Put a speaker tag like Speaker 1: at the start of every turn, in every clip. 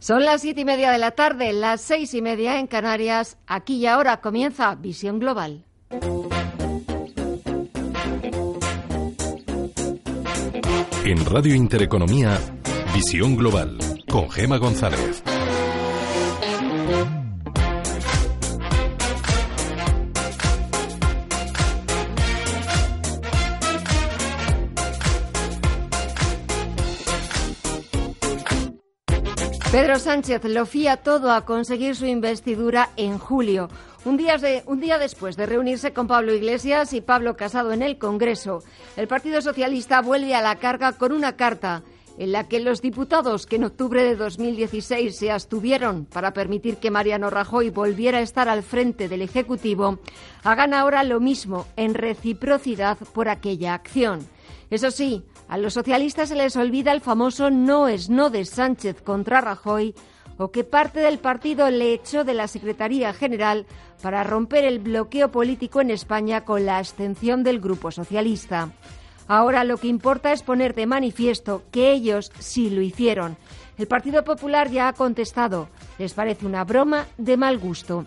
Speaker 1: Son las siete y media de la tarde, las seis y media en Canarias. Aquí y ahora comienza Visión Global.
Speaker 2: En Radio Intereconomía, Visión Global, con Gema González.
Speaker 1: Pedro Sánchez lo fía todo a conseguir su investidura en julio, un día, un día, después de reunirse con Pablo Iglesias y Pablo Casado en el Congreso. El Partido Socialista vuelve a la carga con una carta en la que los diputados que en octubre de 2016 se abstuvieron para permitir que Mariano Rajoy volviera a estar al frente del Ejecutivo hagan ahora lo mismo en reciprocidad por aquella acción. Eso sí, a los socialistas se les olvida el famoso no es no de Sánchez contra Rajoy o que parte del partido le echó de la Secretaría General para romper el bloqueo político en España con la abstención del Grupo Socialista. Ahora lo que importa es poner de manifiesto que ellos sí lo hicieron. El Partido Popular ya ha contestado. Les parece una broma de mal gusto.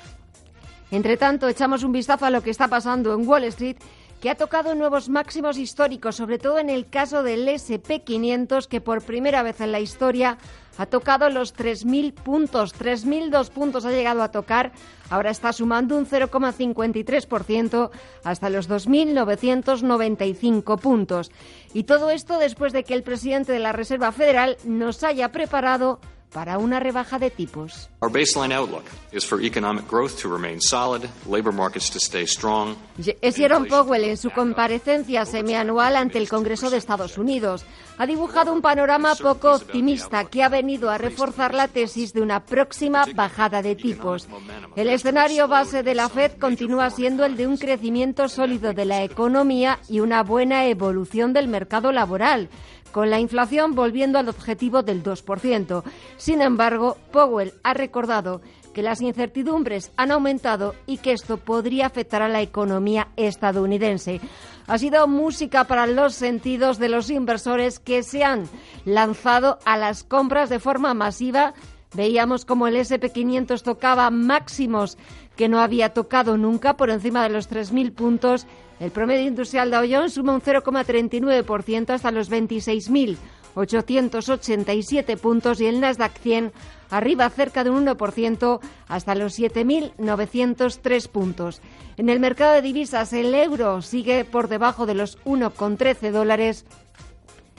Speaker 1: Entre tanto, echamos un vistazo a lo que está pasando en Wall Street que ha tocado nuevos máximos históricos, sobre todo en el caso del SP500, que por primera vez en la historia ha tocado los 3.000 puntos. 3.002 puntos ha llegado a tocar. Ahora está sumando un 0,53% hasta los 2.995 puntos. Y todo esto después de que el presidente de la Reserva Federal nos haya preparado para una rebaja de tipos.
Speaker 3: Our baseline outlook is for economic growth to remain solid, labor markets to stay strong.
Speaker 1: Es Jerome Powell en su comparecencia semianual ante el Congreso de Estados Unidos. Ha dibujado un panorama poco optimista que ha venido a reforzar la tesis de una próxima bajada de tipos. El escenario base de la Fed continúa siendo el de un crecimiento sólido de la economía y una buena evolución del mercado laboral con la inflación volviendo al objetivo del 2%. Sin embargo, Powell ha recordado que las incertidumbres han aumentado y que esto podría afectar a la economía estadounidense. Ha sido música para los sentidos de los inversores que se han lanzado a las compras de forma masiva. Veíamos como el SP500 tocaba máximos que no había tocado nunca por encima de los 3.000 puntos el promedio industrial de Jones suma un 0,39% hasta los 26.887 puntos y el Nasdaq 100 arriba cerca de un 1% hasta los 7.903 puntos. En el mercado de divisas el euro sigue por debajo de los 1,13 dólares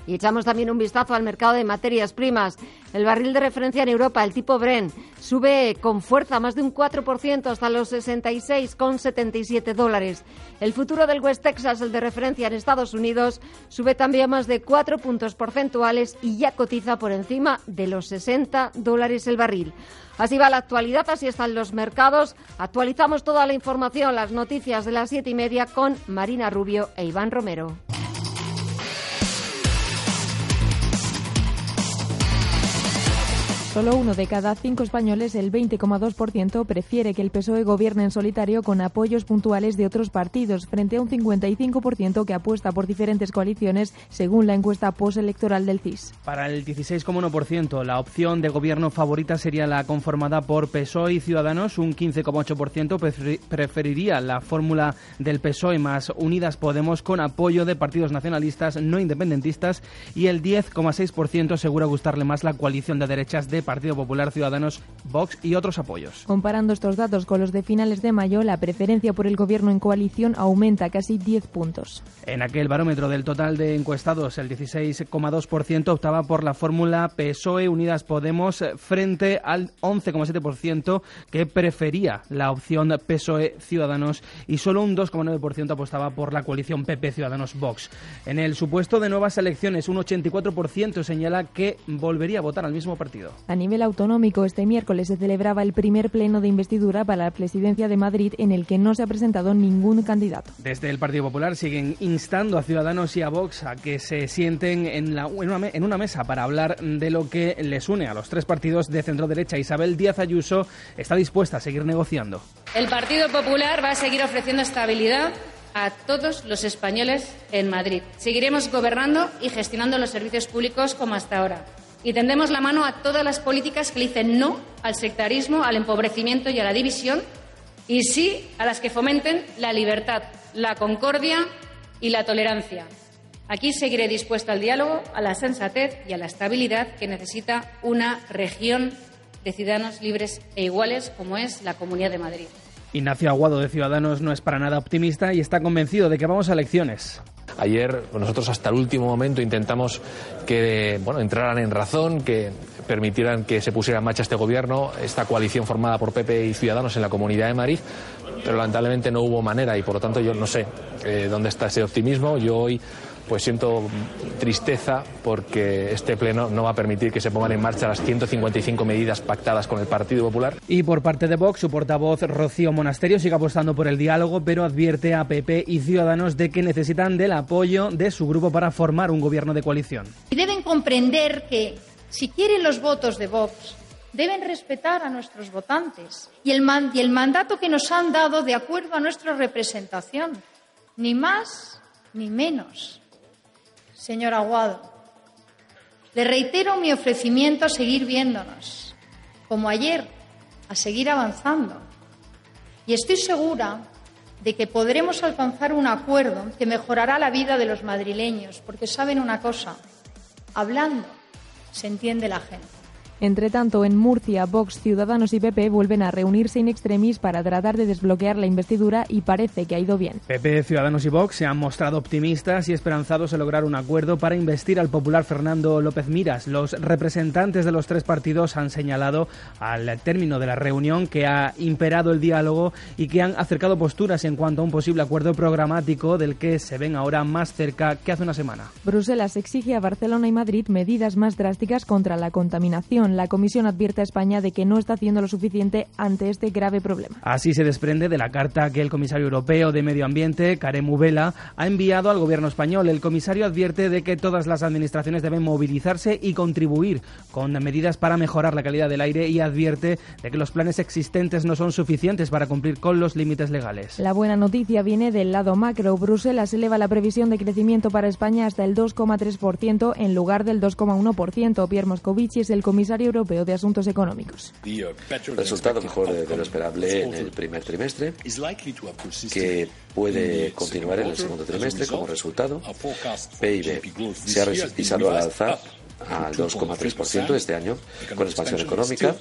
Speaker 1: y echamos también un vistazo al mercado de materias primas. El barril de referencia en Europa, el tipo Bren, sube con fuerza más de un 4% hasta los 66,77 dólares. El futuro del West Texas, el de referencia en Estados Unidos, sube también más de 4 puntos porcentuales y ya cotiza por encima de los 60 dólares el barril. Así va la actualidad, así están los mercados. Actualizamos toda la información, las noticias de las siete y media con Marina Rubio e Iván Romero.
Speaker 4: Solo uno de cada cinco españoles, el 20,2%, prefiere que el PSOE gobierne en solitario con apoyos puntuales de otros partidos, frente a un 55% que apuesta por diferentes coaliciones, según la encuesta postelectoral del CIS.
Speaker 5: Para el 16,1%, la opción de gobierno favorita sería la conformada por PSOE y Ciudadanos. Un 15,8% preferiría la fórmula del PSOE más Unidas Podemos con apoyo de partidos nacionalistas no independentistas y el 10,6% asegura gustarle más la coalición de derechas de Partido Popular, Ciudadanos, Vox y otros apoyos.
Speaker 4: Comparando estos datos con los de finales de mayo, la preferencia por el gobierno en coalición aumenta casi 10 puntos.
Speaker 5: En aquel barómetro del total de encuestados, el 16,2% optaba por la fórmula PSOE Unidas Podemos frente al 11,7% que prefería la opción PSOE Ciudadanos y solo un 2,9% apostaba por la coalición PP Ciudadanos Vox. En el supuesto de nuevas elecciones, un 84% señala que volvería a votar al mismo partido.
Speaker 4: A nivel autonómico, este miércoles se celebraba el primer pleno de investidura para la presidencia de Madrid en el que no se ha presentado ningún candidato.
Speaker 5: Desde el Partido Popular siguen instando a Ciudadanos y a Vox a que se sienten en, la, en, una, mesa para hablar de lo que les une a los tres partidos de centro derecha. Isabel Díaz Ayuso está dispuesta a seguir negociando.
Speaker 6: El Partido Popular va a seguir ofreciendo estabilidad a todos los españoles en Madrid. Seguiremos gobernando y gestionando los servicios públicos como hasta ahora. Y tendemos la mano a todas las políticas que dicen no al sectarismo, al empobrecimiento y a la división, y sí a las que fomenten la libertad, la concordia y la tolerancia. Aquí seguiré dispuesta al diálogo, a la sensatez y a la estabilidad que necesita una región de ciudadanos libres e iguales como es la Comunidad de Madrid.
Speaker 5: Ignacio Aguado de Ciudadanos no es para nada optimista y está convencido de que vamos a elecciones.
Speaker 7: Ayer nosotros hasta el último momento intentamos que bueno, entraran en razón, que permitieran que se pusiera en marcha este gobierno, esta coalición formada por PP y Ciudadanos en la Comunidad de Madrid, pero lamentablemente no hubo manera y por lo tanto yo no sé eh, dónde está ese optimismo. Yo hoy pues siento tristeza porque este pleno no va a permitir que se pongan en marcha las 155 medidas pactadas con el Partido Popular.
Speaker 5: Y por parte de Vox, su portavoz Rocío Monasterio sigue apostando por el diálogo, pero advierte a PP y Ciudadanos de que necesitan del apoyo de su grupo para formar un gobierno de coalición.
Speaker 8: Y deben comprender que si quieren los votos de Vox, deben respetar a nuestros votantes y el, y el mandato que nos han dado de acuerdo a nuestra representación, ni más ni menos. Señor Aguado, le reitero mi ofrecimiento a seguir viéndonos, como ayer, a seguir avanzando. Y estoy segura de que podremos alcanzar un acuerdo que mejorará la vida de los madrileños, porque saben una cosa, hablando se entiende la gente.
Speaker 4: Entre tanto, en Murcia, Vox, Ciudadanos y PP vuelven a reunirse in extremis para tratar de desbloquear la investidura y parece que ha ido bien.
Speaker 5: PP, Ciudadanos y Vox se han mostrado optimistas y esperanzados en lograr un acuerdo para investir al popular Fernando López Miras. Los representantes de los tres partidos han señalado al término de la reunión que ha imperado el diálogo y que han acercado posturas en cuanto a un posible acuerdo programático del que se ven ahora más cerca que hace una semana.
Speaker 4: Bruselas exige a Barcelona y Madrid medidas más drásticas contra la contaminación la Comisión advierte a España de que no está haciendo lo suficiente ante este grave problema.
Speaker 5: Así se desprende de la carta que el comisario europeo de Medio Ambiente, Karem Uvela, ha enviado al gobierno español. El comisario advierte de que todas las administraciones deben movilizarse y contribuir con medidas para mejorar la calidad del aire y advierte de que los planes existentes no son suficientes para cumplir con los límites legales.
Speaker 4: La buena noticia viene del lado macro. Bruselas eleva la previsión de crecimiento para España hasta el 2,3% en lugar del 2,1%. Pierre Moscovici es el comisario Europeo de Asuntos Económicos.
Speaker 9: Resultado mejor de lo esperable en el primer trimestre, que puede continuar en el segundo trimestre como resultado. PIB se ha revisado al alza al 2,3% este año con expansión económica,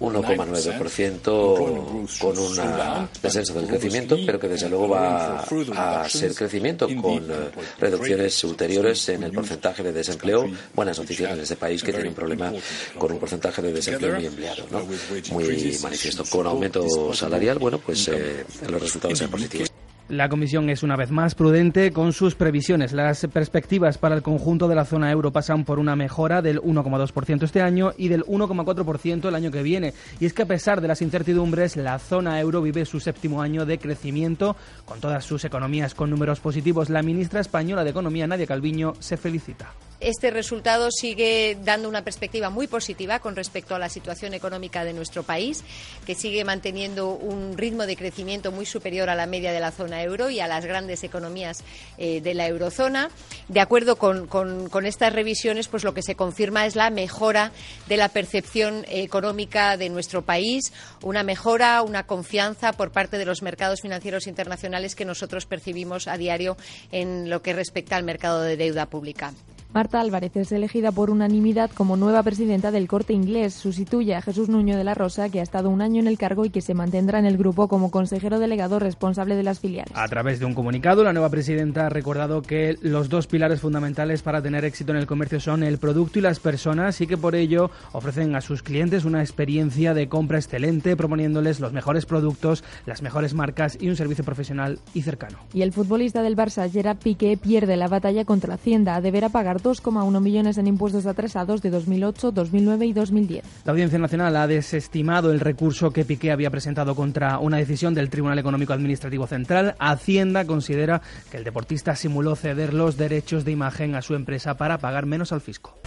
Speaker 9: 1,9% con una descenso del crecimiento, pero que desde luego va a ser crecimiento con eh, reducciones ulteriores en el porcentaje de desempleo. Buenas noticias en este país que tiene un problema con un porcentaje de desempleo muy empleado, ¿no? muy manifiesto. Con aumento salarial, bueno, pues eh, los resultados sean positivos.
Speaker 5: La Comisión es una vez más prudente con sus previsiones. Las perspectivas para el conjunto de la zona euro pasan por una mejora del 1,2% este año y del 1,4% el año que viene. Y es que a pesar de las incertidumbres, la zona euro vive su séptimo año de crecimiento con todas sus economías con números positivos. La ministra española de Economía, Nadia Calviño, se felicita
Speaker 10: este resultado sigue dando una perspectiva muy positiva con respecto a la situación económica de nuestro país, que sigue manteniendo un ritmo de crecimiento muy superior a la media de la zona euro y a las grandes economías eh, de la eurozona. De acuerdo con, con, estas revisiones, pues lo que se confirma es la mejora de la percepción económica de nuestro país, una mejora, una confianza por parte de los mercados financieros internacionales que nosotros percibimos a diario en lo que respecta al mercado de deuda pública.
Speaker 4: Marta Álvarez es elegida por unanimidad como nueva presidenta del corte inglés. Sustituye a Jesús Nuño de la Rosa, que ha estado un año en el cargo y que se mantendrá en el grupo como consejero delegado responsable de las filiales.
Speaker 5: A través de un comunicado, la nueva presidenta ha recordado que los dos pilares fundamentales para tener éxito en el comercio son el producto y las personas y que por ello ofrecen a sus clientes una experiencia de compra excelente, proponiéndoles los mejores productos, las mejores marcas y un servicio profesional y cercano.
Speaker 4: Y el futbolista del Barça, Gerard Piqué, pierde la batalla contra Hacienda. A deber pagar los 2,1 millones en impuestos atrasados de 2008, 2009 y 2010.
Speaker 5: La Audiencia Nacional ha desestimado el recurso que Piqué había presentado contra una decisión del Tribunal Económico Administrativo Central. Hacienda considera que el deportista simuló ceder los derechos de imagen a su empresa para pagar menos al fisco.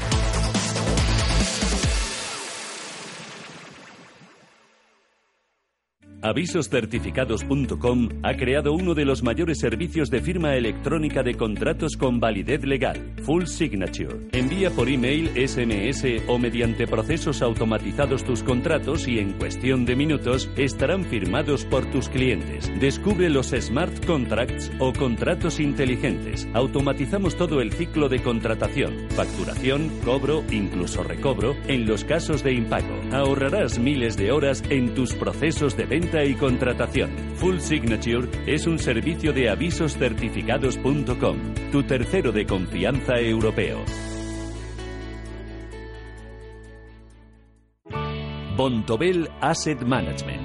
Speaker 11: Avisoscertificados.com ha creado uno de los mayores servicios de firma electrónica de contratos con validez legal, Full Signature. Envía por email, SMS o mediante procesos automatizados tus contratos y en cuestión de minutos estarán firmados por tus clientes. Descubre los smart contracts o contratos inteligentes. Automatizamos todo el ciclo de contratación, facturación, cobro, incluso recobro en los casos de impago. Ahorrarás miles de horas en tus procesos de venta y contratación. Full Signature es un servicio de avisoscertificados.com, tu tercero de confianza europeo. Bontobel Asset Management.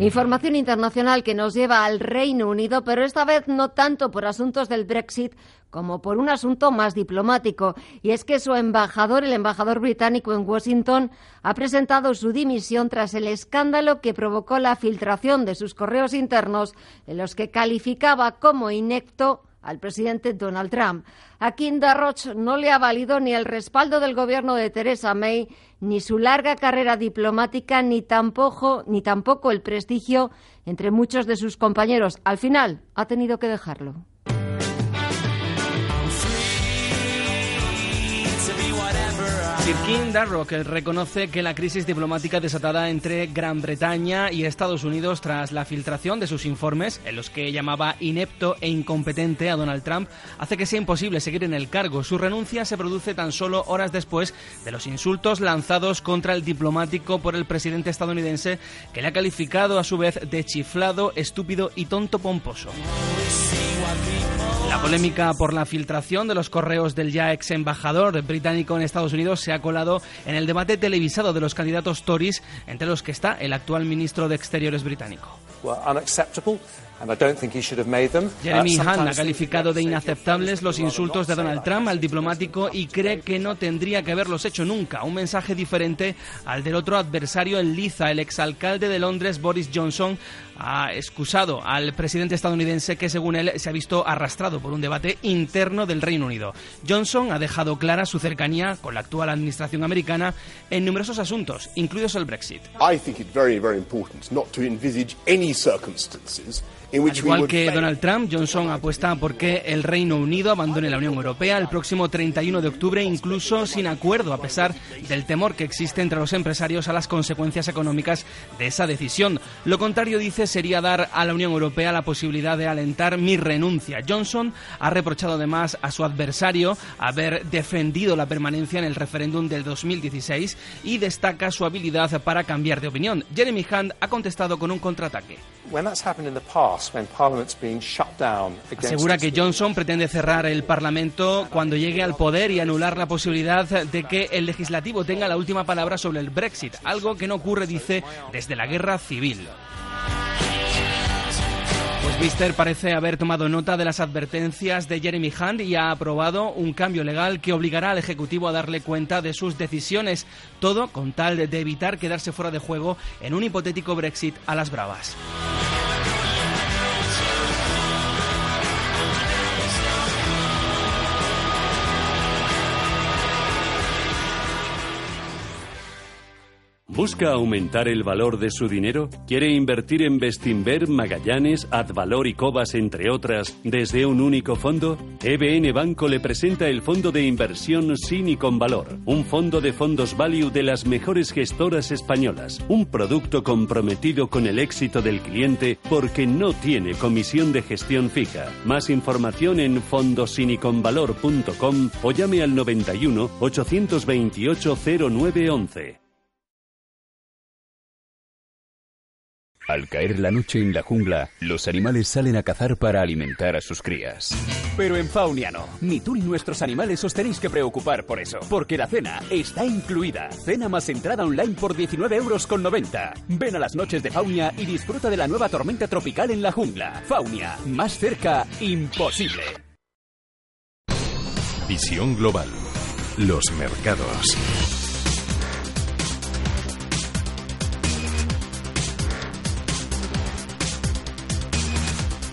Speaker 1: Información internacional que nos lleva al Reino Unido, pero esta vez no tanto por asuntos del Brexit como por un asunto más diplomático. Y es que su embajador, el embajador británico en Washington, ha presentado su dimisión tras el escándalo que provocó la filtración de sus correos internos en los que calificaba como inecto al presidente Donald Trump. A Kim Darroch no le ha valido ni el respaldo del gobierno de Theresa May, ni su larga carrera diplomática, ni tampoco, ni tampoco el prestigio entre muchos de sus compañeros. Al final, ha tenido que dejarlo.
Speaker 5: Sir Kim Darroch reconoce que la crisis diplomática desatada entre Gran Bretaña y Estados Unidos tras la filtración de sus informes, en los que llamaba inepto e incompetente a Donald Trump, hace que sea imposible seguir en el cargo. Su renuncia se produce tan solo horas después de los insultos lanzados contra el diplomático por el presidente estadounidense, que le ha calificado a su vez de chiflado, estúpido y tonto pomposo. La polémica por la filtración de los correos del ya ex embajador británico en Estados Unidos se ha colado en el debate televisado de los candidatos Tories, entre los que está el actual ministro de Exteriores británico. Jeremy Hunt ha calificado de inaceptables los insultos de Donald Trump al diplomático y cree que no tendría que haberlos hecho nunca. Un mensaje diferente al del otro adversario en liza. El exalcalde de Londres, Boris Johnson, ha excusado al presidente estadounidense que, según él, se ha visto arrastrado por un debate interno del Reino Unido. Johnson ha dejado clara su cercanía con la actual administración americana en numerosos asuntos, incluidos el Brexit. igual que Donald Trump, Johnson apuesta por que el Reino Unido abandone la Unión Europea el próximo 31 de octubre, incluso sin acuerdo, a pesar del temor que existe entre los empresarios a las consecuencias económicas de esa decisión. Lo contrario, dice, sería dar a la Unión Europea la posibilidad de alentar mi renuncia. Johnson ha reprochado además a su adversario haber defendido la permanencia en el referéndum del 2016 y destaca su habilidad para cambiar de opinión. Jeremy Hunt ha contestado con un contraataque. Asegura que Johnson pretende cerrar el Parlamento cuando llegue al poder y anular la posibilidad de que el legislativo tenga la última palabra sobre el Brexit, algo que no ocurre, dice, desde la guerra civil. Mister parece haber tomado nota de las advertencias de Jeremy Hunt y ha aprobado un cambio legal que obligará al Ejecutivo a darle cuenta de sus decisiones, todo con tal de evitar quedarse fuera de juego en un hipotético Brexit a las bravas.
Speaker 11: ¿Busca aumentar el valor de su dinero? ¿Quiere invertir en Bestinver, Magallanes, Advalor y Cobas, entre otras, desde un único fondo? EBN Banco le presenta el fondo de inversión sin y con valor, un fondo de fondos value de las mejores gestoras españolas, un producto comprometido con el éxito del cliente porque no tiene comisión de gestión fija. Más información en fondosiniconvalor.com o llame al 91 828 0911.
Speaker 12: Al caer la noche en la jungla, los animales salen a cazar para alimentar a sus crías.
Speaker 13: Pero en Faunia no. Ni tú ni nuestros animales os tenéis que preocupar por eso. Porque la cena está incluida. Cena más entrada online por 19 euros con 90. Ven a las noches de Faunia y disfruta de la nueva tormenta tropical en la jungla. Faunia, más cerca, imposible.
Speaker 2: Visión global. Los mercados.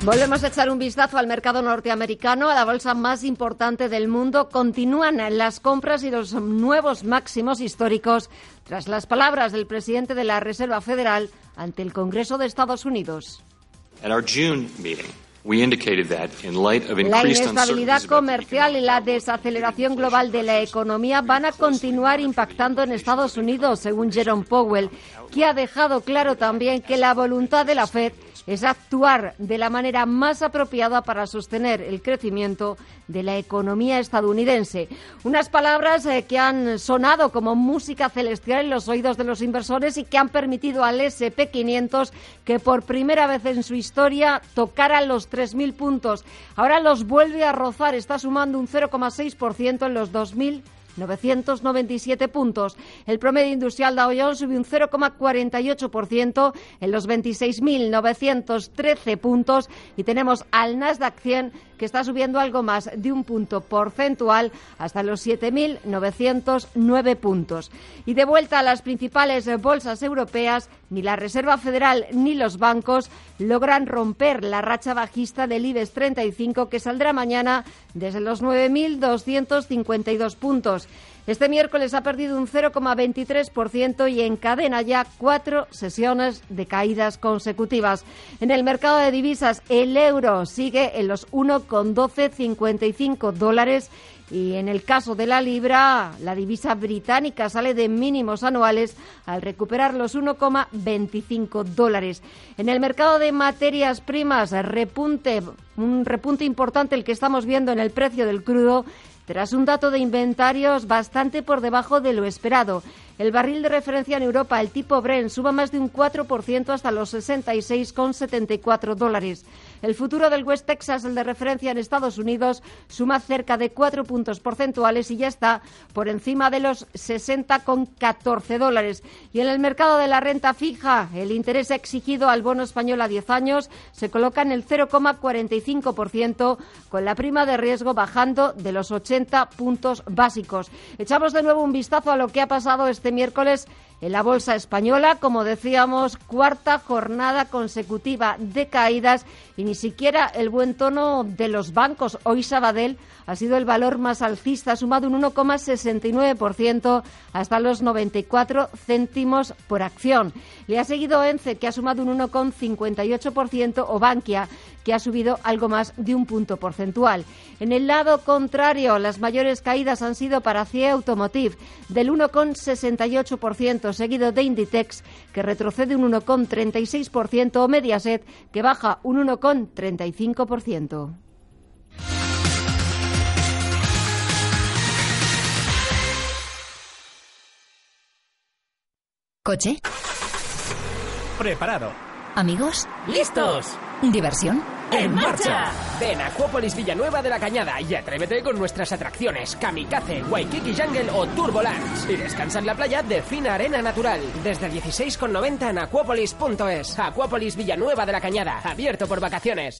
Speaker 1: Volvemos a echar un vistazo al mercado norteamericano, a la bolsa más importante del mundo. Continúan las compras y los nuevos máximos históricos tras las palabras del presidente de la Reserva Federal ante el Congreso de Estados Unidos. La inestabilidad comercial y la desaceleración global de la economía van a continuar impactando en Estados Unidos, según Jerome Powell, que ha dejado claro también que la voluntad de la Fed es actuar de la manera más apropiada para sostener el crecimiento de la economía estadounidense. Unas palabras eh, que han sonado como música celestial en los oídos de los inversores y que han permitido al SP500 que por primera vez en su historia tocara los 3.000 puntos. Ahora los vuelve a rozar, está sumando un 0,6% en los 2.000 997 puntos. El promedio industrial Dow Jones subió un 0,48% en los 26.913 puntos y tenemos al Nasdaq 100 que está subiendo algo más de un punto porcentual hasta los 7.909 puntos. Y de vuelta a las principales bolsas europeas, ni la Reserva Federal ni los bancos logran romper la racha bajista del IBEX 35 que saldrá mañana desde los 9.252 puntos. Este miércoles ha perdido un 0,23% y encadena ya cuatro sesiones de caídas consecutivas. En el mercado de divisas, el euro sigue en los 1,1255 dólares y en el caso de la libra, la divisa británica sale de mínimos anuales al recuperar los 1,25 dólares. En el mercado de materias primas, repunte, un repunte importante el que estamos viendo en el precio del crudo tras un dato de inventarios bastante por debajo de lo esperado. El barril de referencia en Europa, el tipo Brent, suba más de un 4% hasta los 66,74 dólares. El futuro del West Texas, el de referencia en Estados Unidos, suma cerca de 4 puntos porcentuales y ya está por encima de los 60,14 dólares. Y en el mercado de la renta fija, el interés exigido al bono español a 10 años se coloca en el 0,45%, con la prima de riesgo bajando de los 80 puntos básicos. Echamos de nuevo un vistazo a lo que ha pasado este este miércoles en la bolsa española, como decíamos, cuarta jornada consecutiva de caídas y ni siquiera el buen tono de los bancos. Hoy Sabadell ha sido el valor más alcista, ha sumado un 1,69% hasta los 94 céntimos por acción. Le ha seguido ENCE, que ha sumado un 1,58%, o Bankia, que ha subido algo más de un punto porcentual. En el lado contrario, las mayores caídas han sido para CIE Automotive, del 1,68%, seguido de Inditex, que retrocede un 1,36%, o Mediaset, que baja un 1,35%.
Speaker 14: ¿Coche?
Speaker 15: Preparado.
Speaker 14: ¿Amigos?
Speaker 15: ¡Listos!
Speaker 14: ¿Diversión?
Speaker 15: ¡En marcha! Ven a Acuópolis Villanueva de la Cañada y atrévete con nuestras atracciones Kamikaze, Waikiki Jungle o Turbolands. Y descansa en la playa de fina arena natural. Desde 16,90 en acuópolis.es. Acuópolis Villanueva de la Cañada. Abierto por vacaciones.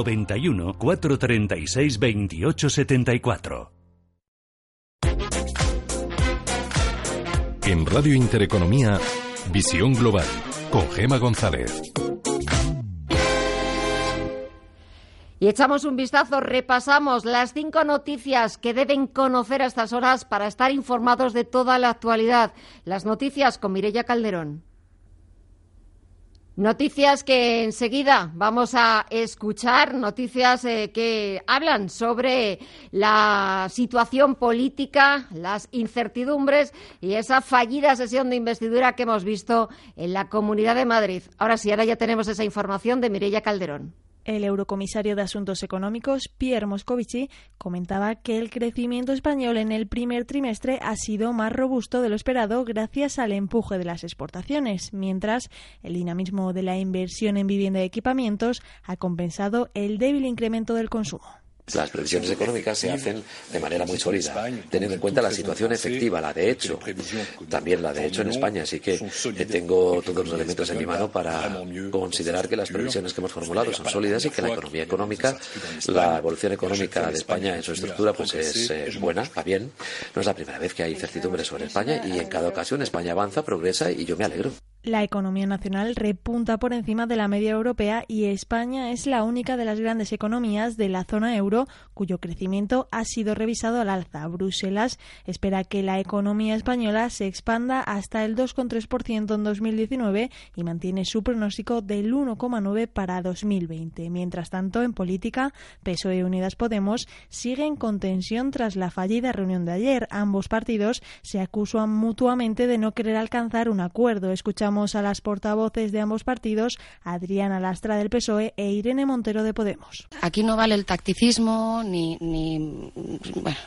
Speaker 11: 91 436 28 74.
Speaker 2: En Radio Intereconomía, Visión Global, con Gema González.
Speaker 1: Y echamos un vistazo, repasamos las cinco noticias que deben conocer a estas horas para estar informados de toda la actualidad. Las noticias con Mirella Calderón. Noticias que enseguida vamos a escuchar, noticias eh, que hablan sobre la situación política, las incertidumbres y esa fallida sesión de investidura que hemos visto en la Comunidad de Madrid. Ahora sí, ahora ya tenemos esa información de Mireia Calderón.
Speaker 16: El eurocomisario de Asuntos Económicos, Pierre Moscovici, comentaba que el crecimiento español en el primer trimestre ha sido más robusto de lo esperado gracias al empuje de las exportaciones, mientras el dinamismo de la inversión en vivienda y equipamientos ha compensado el débil incremento del consumo.
Speaker 9: Las previsiones económicas se hacen de manera muy sólida, teniendo en cuenta la situación efectiva, la de hecho, también la de hecho en España. Así que eh, tengo todos los elementos en mi mano para considerar que las previsiones que hemos formulado son sólidas y que la economía económica, la evolución económica de España en su estructura, pues es eh, buena, va bien. No es la primera vez que hay incertidumbre sobre España y en cada ocasión España avanza, progresa y yo me alegro.
Speaker 16: La economía nacional repunta por encima de la media europea y España es la única de las grandes economías de la zona euro cuyo crecimiento ha sido revisado al alza. Bruselas espera que la economía española se expanda hasta el 2,3% en 2019 y mantiene su pronóstico del 1,9% para 2020. Mientras tanto, en política, PSOE y Unidas Podemos siguen con tensión tras la fallida reunión de ayer. Ambos partidos se acusan mutuamente de no querer alcanzar un acuerdo. Escuchamos a las portavoces de ambos partidos, Adriana Lastra del PSOE e Irene Montero de Podemos.
Speaker 14: Aquí no vale el tacticismo ni, ni,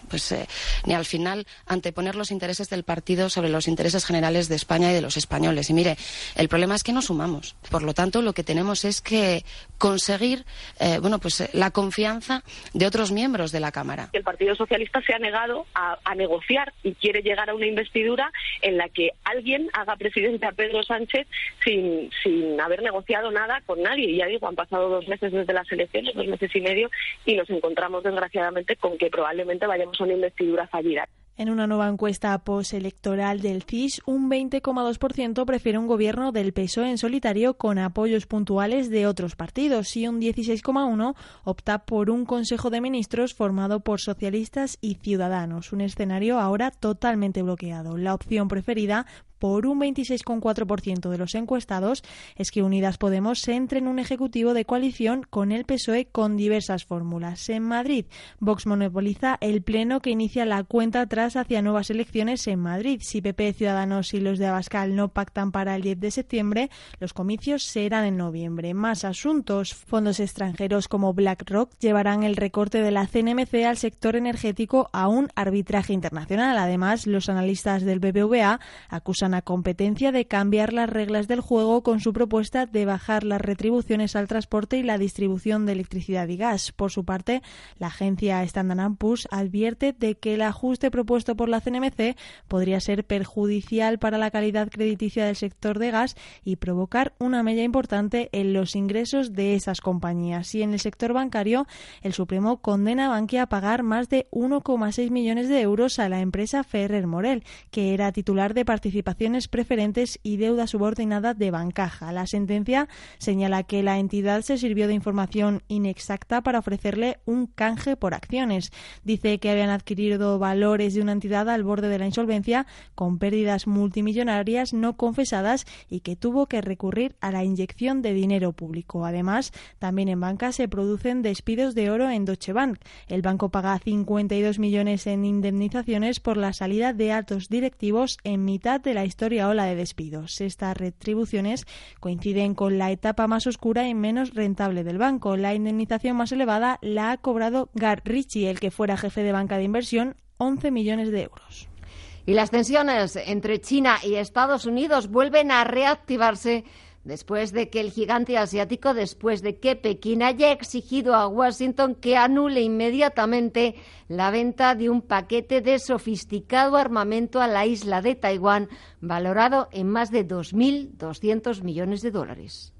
Speaker 14: pues, eh, ni al final anteponer los intereses del partido sobre los intereses generales de España y de los españoles. Y mire, el problema es que no sumamos. Por lo tanto, lo que tenemos es que conseguir eh, bueno, pues, eh, la confianza de otros miembros de la Cámara.
Speaker 17: El Partido Socialista se ha negado a, a negociar y quiere llegar a una investidura en la que alguien haga presidente a Pedro Sánchez Sánchez sin, sin haber negociado nada con nadie. Y ya digo, han pasado dos meses desde las elecciones, dos meses y medio, y nos encontramos desgraciadamente con que probablemente vayamos a una investidura fallida.
Speaker 16: En una nueva encuesta postelectoral del CIS, un 20,2% prefiere un gobierno del PSOE en solitario con apoyos puntuales de otros partidos y un 16,1% opta por un Consejo de Ministros formado por socialistas y ciudadanos, un escenario ahora totalmente bloqueado. La opción preferida por un 26,4% de los encuestados es que Unidas Podemos entre en un ejecutivo de coalición con el PSOE con diversas fórmulas. En Madrid, Vox monopoliza el pleno que inicia la cuenta atrás hacia nuevas elecciones en Madrid. Si PP, Ciudadanos y los de Abascal no pactan para el 10 de septiembre, los comicios serán en noviembre. Más asuntos. Fondos extranjeros como BlackRock llevarán el recorte de la CNMC al sector energético a un arbitraje internacional. Además, los analistas del BBVA acusan competencia de cambiar las reglas del juego con su propuesta de bajar las retribuciones al transporte y la distribución de electricidad y gas. Por su parte, la agencia Standard Poor's advierte de que el ajuste propuesto por la CNMC podría ser perjudicial para la calidad crediticia del sector de gas y provocar una mella importante en los ingresos de esas compañías. Y en el sector bancario, el Supremo condena a Bankia a pagar más de 1,6 millones de euros a la empresa Ferrer Morel, que era titular de participación preferentes y deuda subordinada de Bancaja. La sentencia señala que la entidad se sirvió de información inexacta para ofrecerle un canje por acciones. Dice que habían adquirido valores de una entidad al borde de la insolvencia con pérdidas multimillonarias no confesadas y que tuvo que recurrir a la inyección de dinero público. Además, también en banca se producen despidos de oro en Deutsche Bank. El banco paga 52 millones en indemnizaciones por la salida de altos directivos en mitad de la la historia ola de despidos. Estas retribuciones coinciden con la etapa más oscura y menos rentable del banco. La indemnización más elevada la ha cobrado Gar Ritchie, el que fuera jefe de banca de inversión, 11 millones de euros.
Speaker 1: Y las tensiones entre China y Estados Unidos vuelven a reactivarse después de que el gigante asiático, después de que Pekín haya exigido a Washington que anule inmediatamente la venta de un paquete de sofisticado armamento a la isla de Taiwán, valorado en más de 2.200 millones de dólares.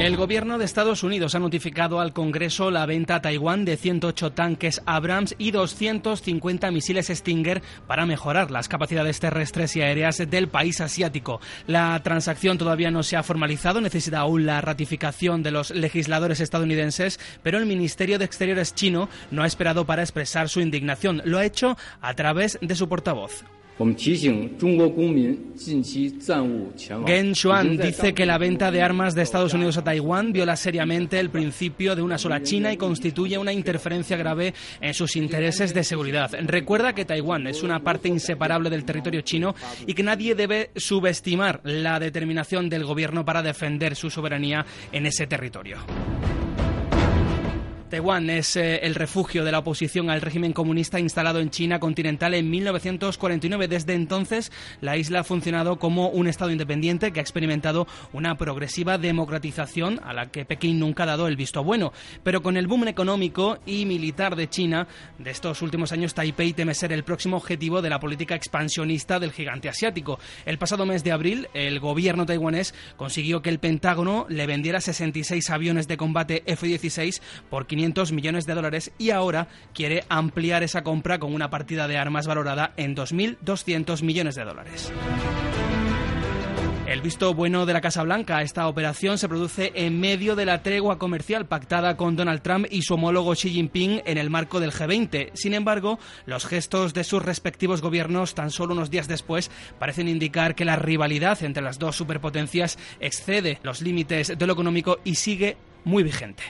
Speaker 5: El gobierno de Estados Unidos ha notificado al Congreso la venta a Taiwán de 108 tanques Abrams y 250 misiles Stinger para mejorar las capacidades terrestres y aéreas del país asiático. La transacción todavía no se ha formalizado, necesita aún la ratificación de los legisladores estadounidenses, pero el Ministerio de Exteriores chino no ha esperado para expresar su indignación. Lo ha hecho a través de su portavoz. Gen Shuan dice que la venta de armas de Estados Unidos a Taiwán viola seriamente el principio de una sola China y constituye una interferencia grave en sus intereses de seguridad. Recuerda que Taiwán es una parte inseparable del territorio chino y que nadie debe subestimar la determinación del gobierno para defender su soberanía en ese territorio. Taiwán es eh, el refugio de la oposición al régimen comunista instalado en China continental en 1949. Desde entonces, la isla ha funcionado como un Estado independiente que ha experimentado una progresiva democratización a la que Pekín nunca ha dado el visto bueno. Pero con el boom económico y militar de China de estos últimos años, Taipei teme ser el próximo objetivo de la política expansionista del gigante asiático. El pasado mes de abril, el gobierno taiwanés consiguió que el Pentágono le vendiera 66 aviones de combate F-16 por 500 millones de dólares y ahora quiere ampliar esa compra con una partida de armas valorada en 2.200 millones de dólares. El visto bueno de la Casa Blanca a esta operación se produce en medio de la tregua comercial pactada con Donald Trump y su homólogo Xi Jinping en el marco del G20. Sin embargo, los gestos de sus respectivos gobiernos tan solo unos días después parecen indicar que la rivalidad entre las dos superpotencias excede los límites de lo económico y sigue muy vigente.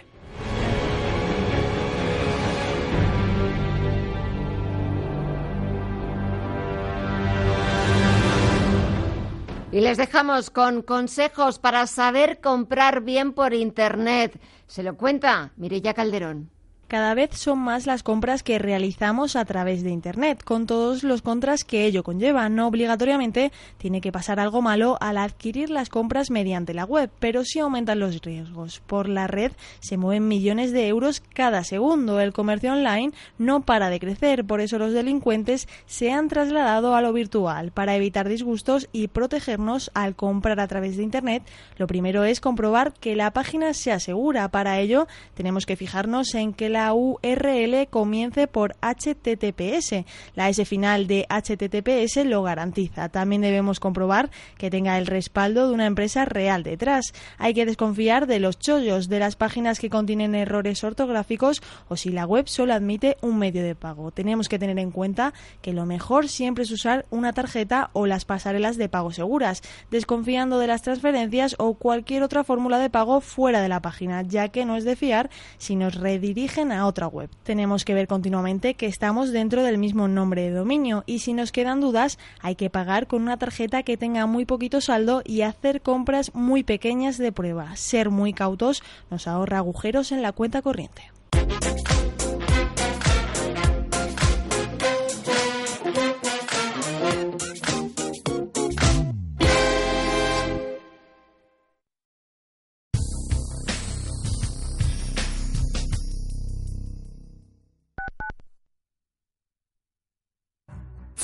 Speaker 1: Y les dejamos con consejos para saber comprar bien por Internet. Se lo cuenta Mirella Calderón.
Speaker 16: Cada vez son más las compras que realizamos a través de Internet, con todos los contras que ello conlleva. No obligatoriamente tiene que pasar algo malo al adquirir las compras mediante la web, pero sí aumentan los riesgos. Por la red se mueven millones de euros cada segundo. El comercio online no para de crecer, por eso los delincuentes se han trasladado a lo virtual. Para evitar disgustos y protegernos al comprar a través de Internet, lo primero es comprobar que la página sea segura. Para ello tenemos que fijarnos en que la la URL comience por HTTPS. La S final de HTTPS lo garantiza. También debemos comprobar que tenga el respaldo de una empresa real detrás. Hay que desconfiar de los chollos, de las páginas que contienen errores ortográficos o si la web solo admite un medio de pago. Tenemos que tener en cuenta que lo mejor siempre es usar una tarjeta o las pasarelas de pago seguras, desconfiando de las transferencias o cualquier otra fórmula de pago fuera de la página, ya que no es de fiar si nos redirigen a otra web. Tenemos que ver continuamente que estamos dentro del mismo nombre de dominio y si nos quedan dudas hay que pagar con una tarjeta que tenga muy poquito saldo y hacer compras muy pequeñas de prueba. Ser muy cautos nos ahorra agujeros en la cuenta corriente.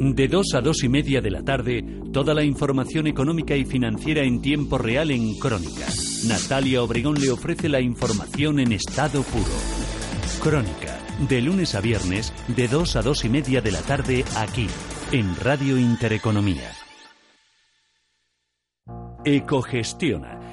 Speaker 11: De 2 a 2 y media de la tarde, toda la información económica y financiera en tiempo real en Crónica. Natalia Obregón le ofrece la información en estado puro. Crónica, de lunes a viernes, de 2 a 2 y media de la tarde, aquí, en Radio Intereconomía. Ecogestiona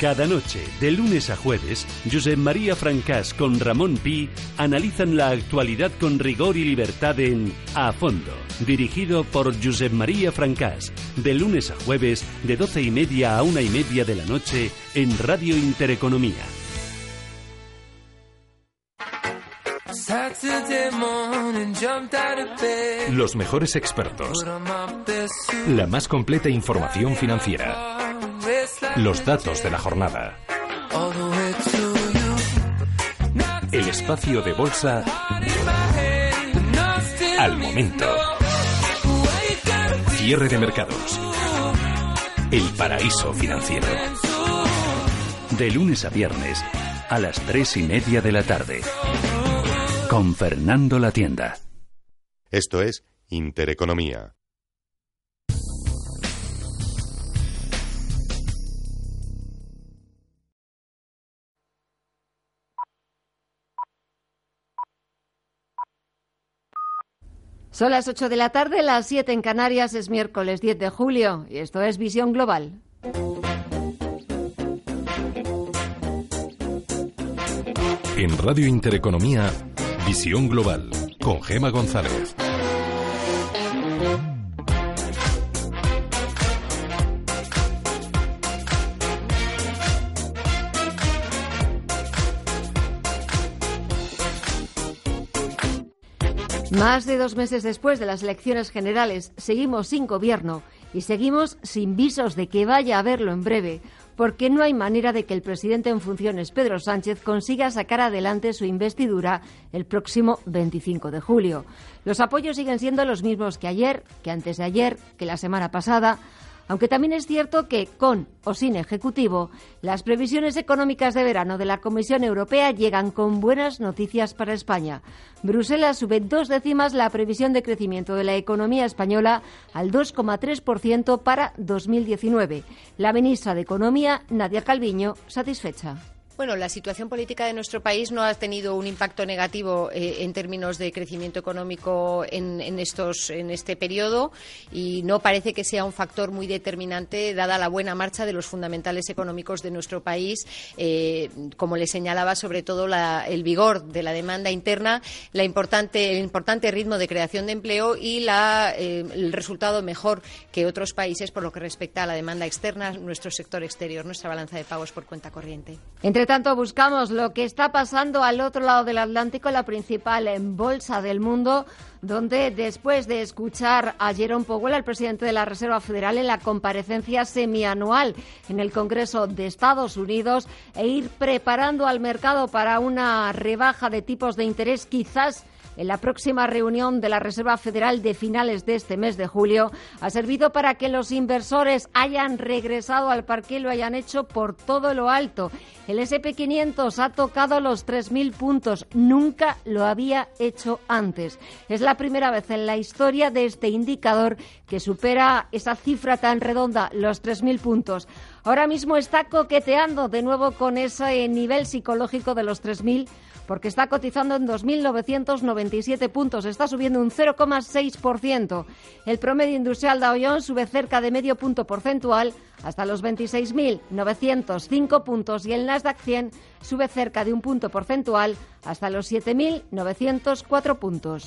Speaker 11: Cada noche, de lunes a jueves, Josep María Francás con Ramón Pi analizan la actualidad con rigor y libertad en A Fondo, dirigido por Josep María Francás, de lunes a jueves, de doce y media a una y media de la noche, en Radio Intereconomía.
Speaker 2: Los mejores expertos. La más completa información financiera. Los datos de la jornada. El espacio de bolsa al momento. Cierre de mercados. El paraíso financiero.
Speaker 11: De lunes a viernes, a las tres y media de la tarde. Con Fernando La Tienda.
Speaker 18: Esto es Intereconomía.
Speaker 1: Son las 8 de la tarde, las 7 en Canarias, es miércoles 10 de julio y esto es Visión Global.
Speaker 2: En Radio Intereconomía, Visión Global, con Gema González.
Speaker 1: Más de dos meses después de las elecciones generales, seguimos sin gobierno y seguimos sin visos de que vaya a haberlo en breve, porque no hay manera de que el presidente en funciones, Pedro Sánchez, consiga sacar adelante su investidura el próximo 25 de julio. Los apoyos siguen siendo los mismos que ayer, que antes de ayer, que la semana pasada. Aunque también es cierto que, con o sin Ejecutivo, las previsiones económicas de verano de la Comisión Europea llegan con buenas noticias para España. Bruselas sube dos décimas la previsión de crecimiento de la economía española al 2,3% para 2019. La ministra de Economía, Nadia Calviño, satisfecha.
Speaker 10: Bueno, la situación política de nuestro país no ha tenido un impacto negativo eh, en términos de crecimiento económico en, estos, en este periodo y no parece que sea un factor muy determinante dada la buena marcha de los fundamentales económicos de nuestro país, eh, como le señalaba sobre todo el vigor de la demanda interna, la importante, el importante ritmo de creación de empleo y eh, el resultado mejor que otros países por lo que respecta a la demanda externa, nuestro sector exterior, nuestra balanza de pagos por cuenta corriente.
Speaker 1: Tanto, buscamos lo que está pasando al otro lado del Atlántico, la principal bolsa del mundo, donde después de escuchar a Jerome Powell, el presidente de la Reserva Federal, en la comparecencia semianual en el Congreso de Estados Unidos, e ir preparando al mercado para una rebaja de tipos de interés quizás en la próxima reunión de la Reserva Federal de finales de este mes de julio ha servido para que los inversores hayan regresado al parque y lo hayan hecho por todo lo alto. El SP500 ha tocado los 3.000 puntos. Nunca lo había hecho antes. Es la primera vez en la historia de este indicador que supera esa cifra tan redonda, los 3.000 puntos. Ahora mismo está coqueteando de nuevo con ese nivel psicológico de los 3.000 porque está cotizando en 2.997 puntos, está subiendo un 0,6%. El promedio industrial Dow Jones sube cerca de medio punto porcentual hasta los 26.905 puntos y el Nasdaq 100 sube cerca de un punto porcentual hasta los 7.904 puntos.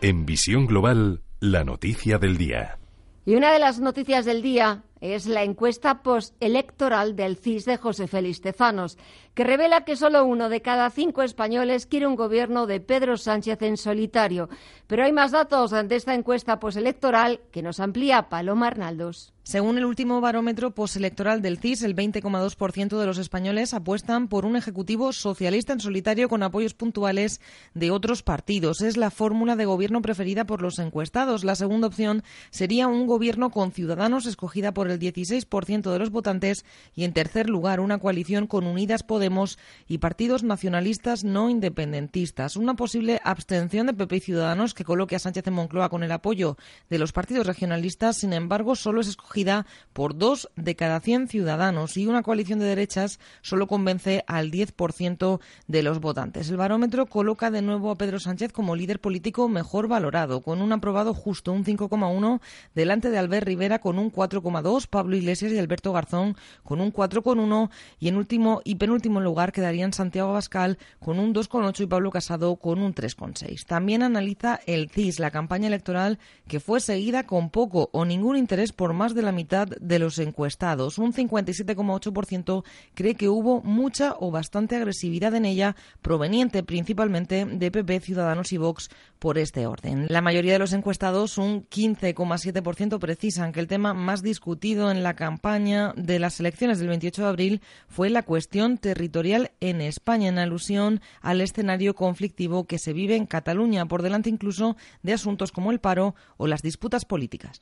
Speaker 2: En Visión Global, la noticia del día.
Speaker 1: Y una de las noticias del día es la encuesta postelectoral del CIS de José Félix Tezanos, que revela que solo uno de cada cinco españoles quiere un gobierno de Pedro Sánchez en solitario. Pero hay más datos de esta encuesta postelectoral que nos amplía Paloma Arnaldos.
Speaker 19: Según el último barómetro postelectoral del CIS, el 20,2% de los españoles apuestan por un ejecutivo socialista en solitario con apoyos puntuales de otros partidos. Es la fórmula de gobierno preferida por los encuestados. La segunda opción sería un gobierno con ciudadanos escogida por por el 16% de los votantes y en tercer lugar una coalición con Unidas Podemos y partidos nacionalistas no independentistas. Una posible abstención de PP y Ciudadanos que coloque a Sánchez en Moncloa con el apoyo de los partidos regionalistas, sin embargo, solo es escogida por dos de cada 100 ciudadanos y una coalición de derechas solo convence al 10% de los votantes. El barómetro coloca de nuevo a Pedro Sánchez como líder político mejor valorado, con un aprobado justo, un 5,1, delante de Albert Rivera con un 4,2, Pablo Iglesias y Alberto Garzón con un 4,1 y en último y penúltimo lugar quedarían Santiago Abascal con un 2,8 y Pablo Casado con un 3,6. También analiza el CIS, la campaña electoral que fue seguida con poco o ningún interés por más de la mitad de los encuestados. Un 57,8% cree que hubo mucha o bastante agresividad en ella, proveniente principalmente de PP, Ciudadanos y Vox, por este orden. La mayoría de los encuestados, un 15,7%, precisan que el tema más discutido en la campaña de las elecciones del 28 de abril fue la cuestión territorial en España, en alusión al escenario conflictivo que se vive en Cataluña, por delante incluso de asuntos como el paro o las disputas políticas.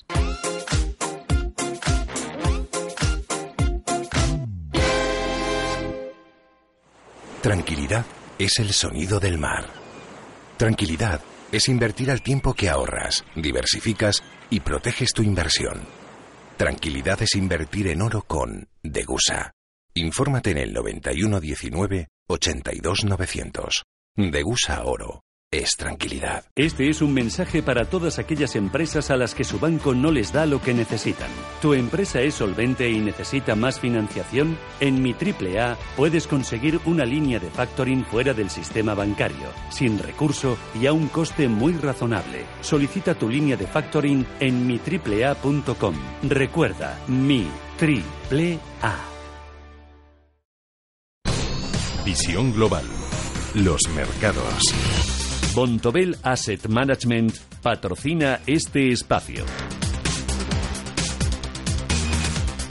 Speaker 20: Tranquilidad es el sonido del mar. Tranquilidad es invertir al tiempo que ahorras, diversificas y proteges tu inversión. Tranquilidad es invertir en oro con Degusa. Infórmate en el 9119 82900. Degusa Oro es tranquilidad.
Speaker 11: Este es un mensaje para todas aquellas empresas a las que su banco no les da lo que necesitan. ¿Tu empresa es solvente y necesita más financiación? En Mi AAA puedes conseguir una línea de factoring fuera del sistema bancario, sin recurso y a un coste muy razonable. Solicita tu línea de factoring en mitriplea.com. Recuerda, Mi AAA.
Speaker 2: Visión global. Los mercados.
Speaker 11: Bontobel Asset Management patrocina este espacio.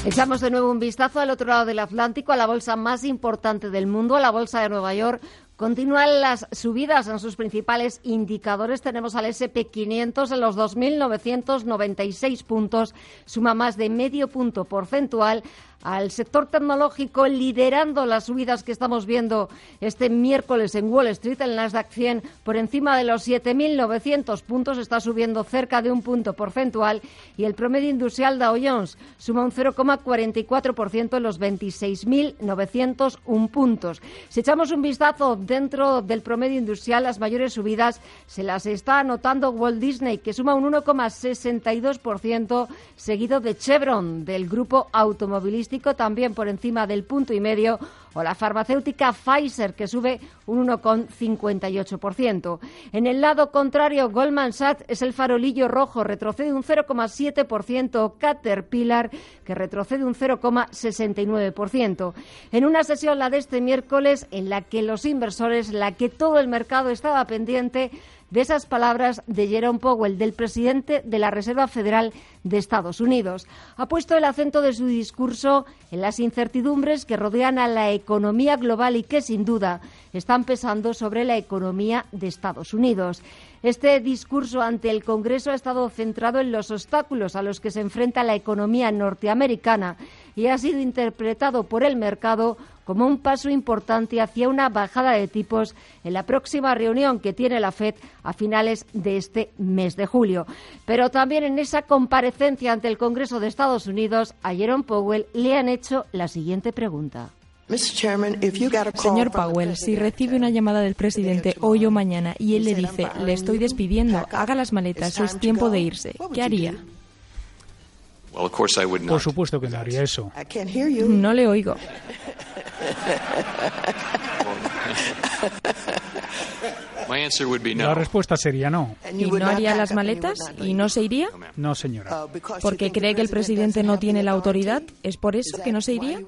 Speaker 1: Echamos de nuevo un vistazo al otro lado del Atlántico, a la bolsa más importante del mundo, a la bolsa de Nueva York. Continúan las subidas en sus principales indicadores. Tenemos al SP500 en los 2.996 puntos, suma más de medio punto porcentual al sector tecnológico liderando las subidas que estamos viendo este miércoles en Wall Street. El Nasdaq 100 por encima de los 7.900 puntos está subiendo cerca de un punto porcentual y el promedio industrial Dow Jones suma un 0,44% en los 26.901 puntos. Si echamos un vistazo dentro del promedio industrial, las mayores subidas se las está anotando Walt Disney, que suma un 1,62%, seguido de Chevron, del grupo automovilístico también por encima del punto y medio, o la farmacéutica Pfizer, que sube un 1,58%. En el lado contrario, Goldman Sachs es el farolillo rojo, retrocede un 0,7%, Caterpillar, que retrocede un 0,69%. En una sesión, la de este miércoles, en la que los inversores, la que todo el mercado estaba pendiente, de esas palabras de Jerome Powell, del presidente de la Reserva Federal de Estados Unidos. Ha puesto el acento de su discurso en las incertidumbres que rodean a la economía global y que, sin duda, están pesando sobre la economía de Estados Unidos. Este discurso ante el Congreso ha estado centrado en los obstáculos a los que se enfrenta la economía norteamericana y ha sido interpretado por el mercado como un paso importante hacia una bajada de tipos en la próxima reunión que tiene la FED a finales de este mes de julio. Pero también en esa comparecencia ante el Congreso de Estados Unidos, a Jerome Powell le han hecho la siguiente pregunta.
Speaker 4: Señor Powell, si recibe una llamada del presidente hoy o mañana y él le dice, le estoy despidiendo, haga las maletas, es tiempo de irse, ¿qué haría?
Speaker 21: Por supuesto que no haría eso.
Speaker 4: No le oigo.
Speaker 21: La respuesta sería no.
Speaker 4: ¿Y no haría las maletas? ¿Y no se iría?
Speaker 21: No, señora.
Speaker 4: ¿Porque cree que el presidente no tiene la autoridad? ¿Es por eso que no se iría?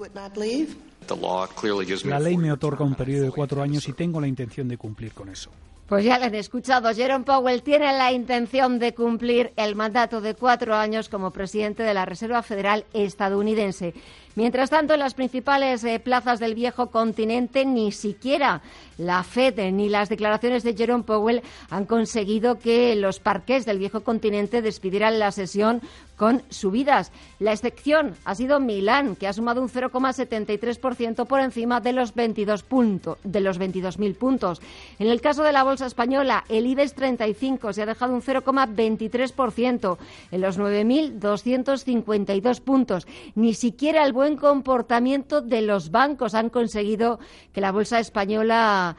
Speaker 21: La ley me otorga un periodo de cuatro años y tengo la intención de cumplir con eso.
Speaker 1: Pues ya le han escuchado. Jerome Powell tiene la intención de cumplir el mandato de cuatro años como presidente de la Reserva Federal estadounidense. Mientras tanto, en las principales eh, plazas del viejo continente, ni siquiera la Fed ni las declaraciones de Jerome Powell han conseguido que los parques del viejo continente despidieran la sesión con subidas. La excepción ha sido Milán, que ha sumado un 0,73% por encima de los 22 puntos, de los 22.000 puntos. En el caso de la bolsa española, el IBEX 35 se ha dejado un 0,23% en los 9.252 puntos. Ni siquiera el buen comportamiento de los bancos han conseguido que la bolsa española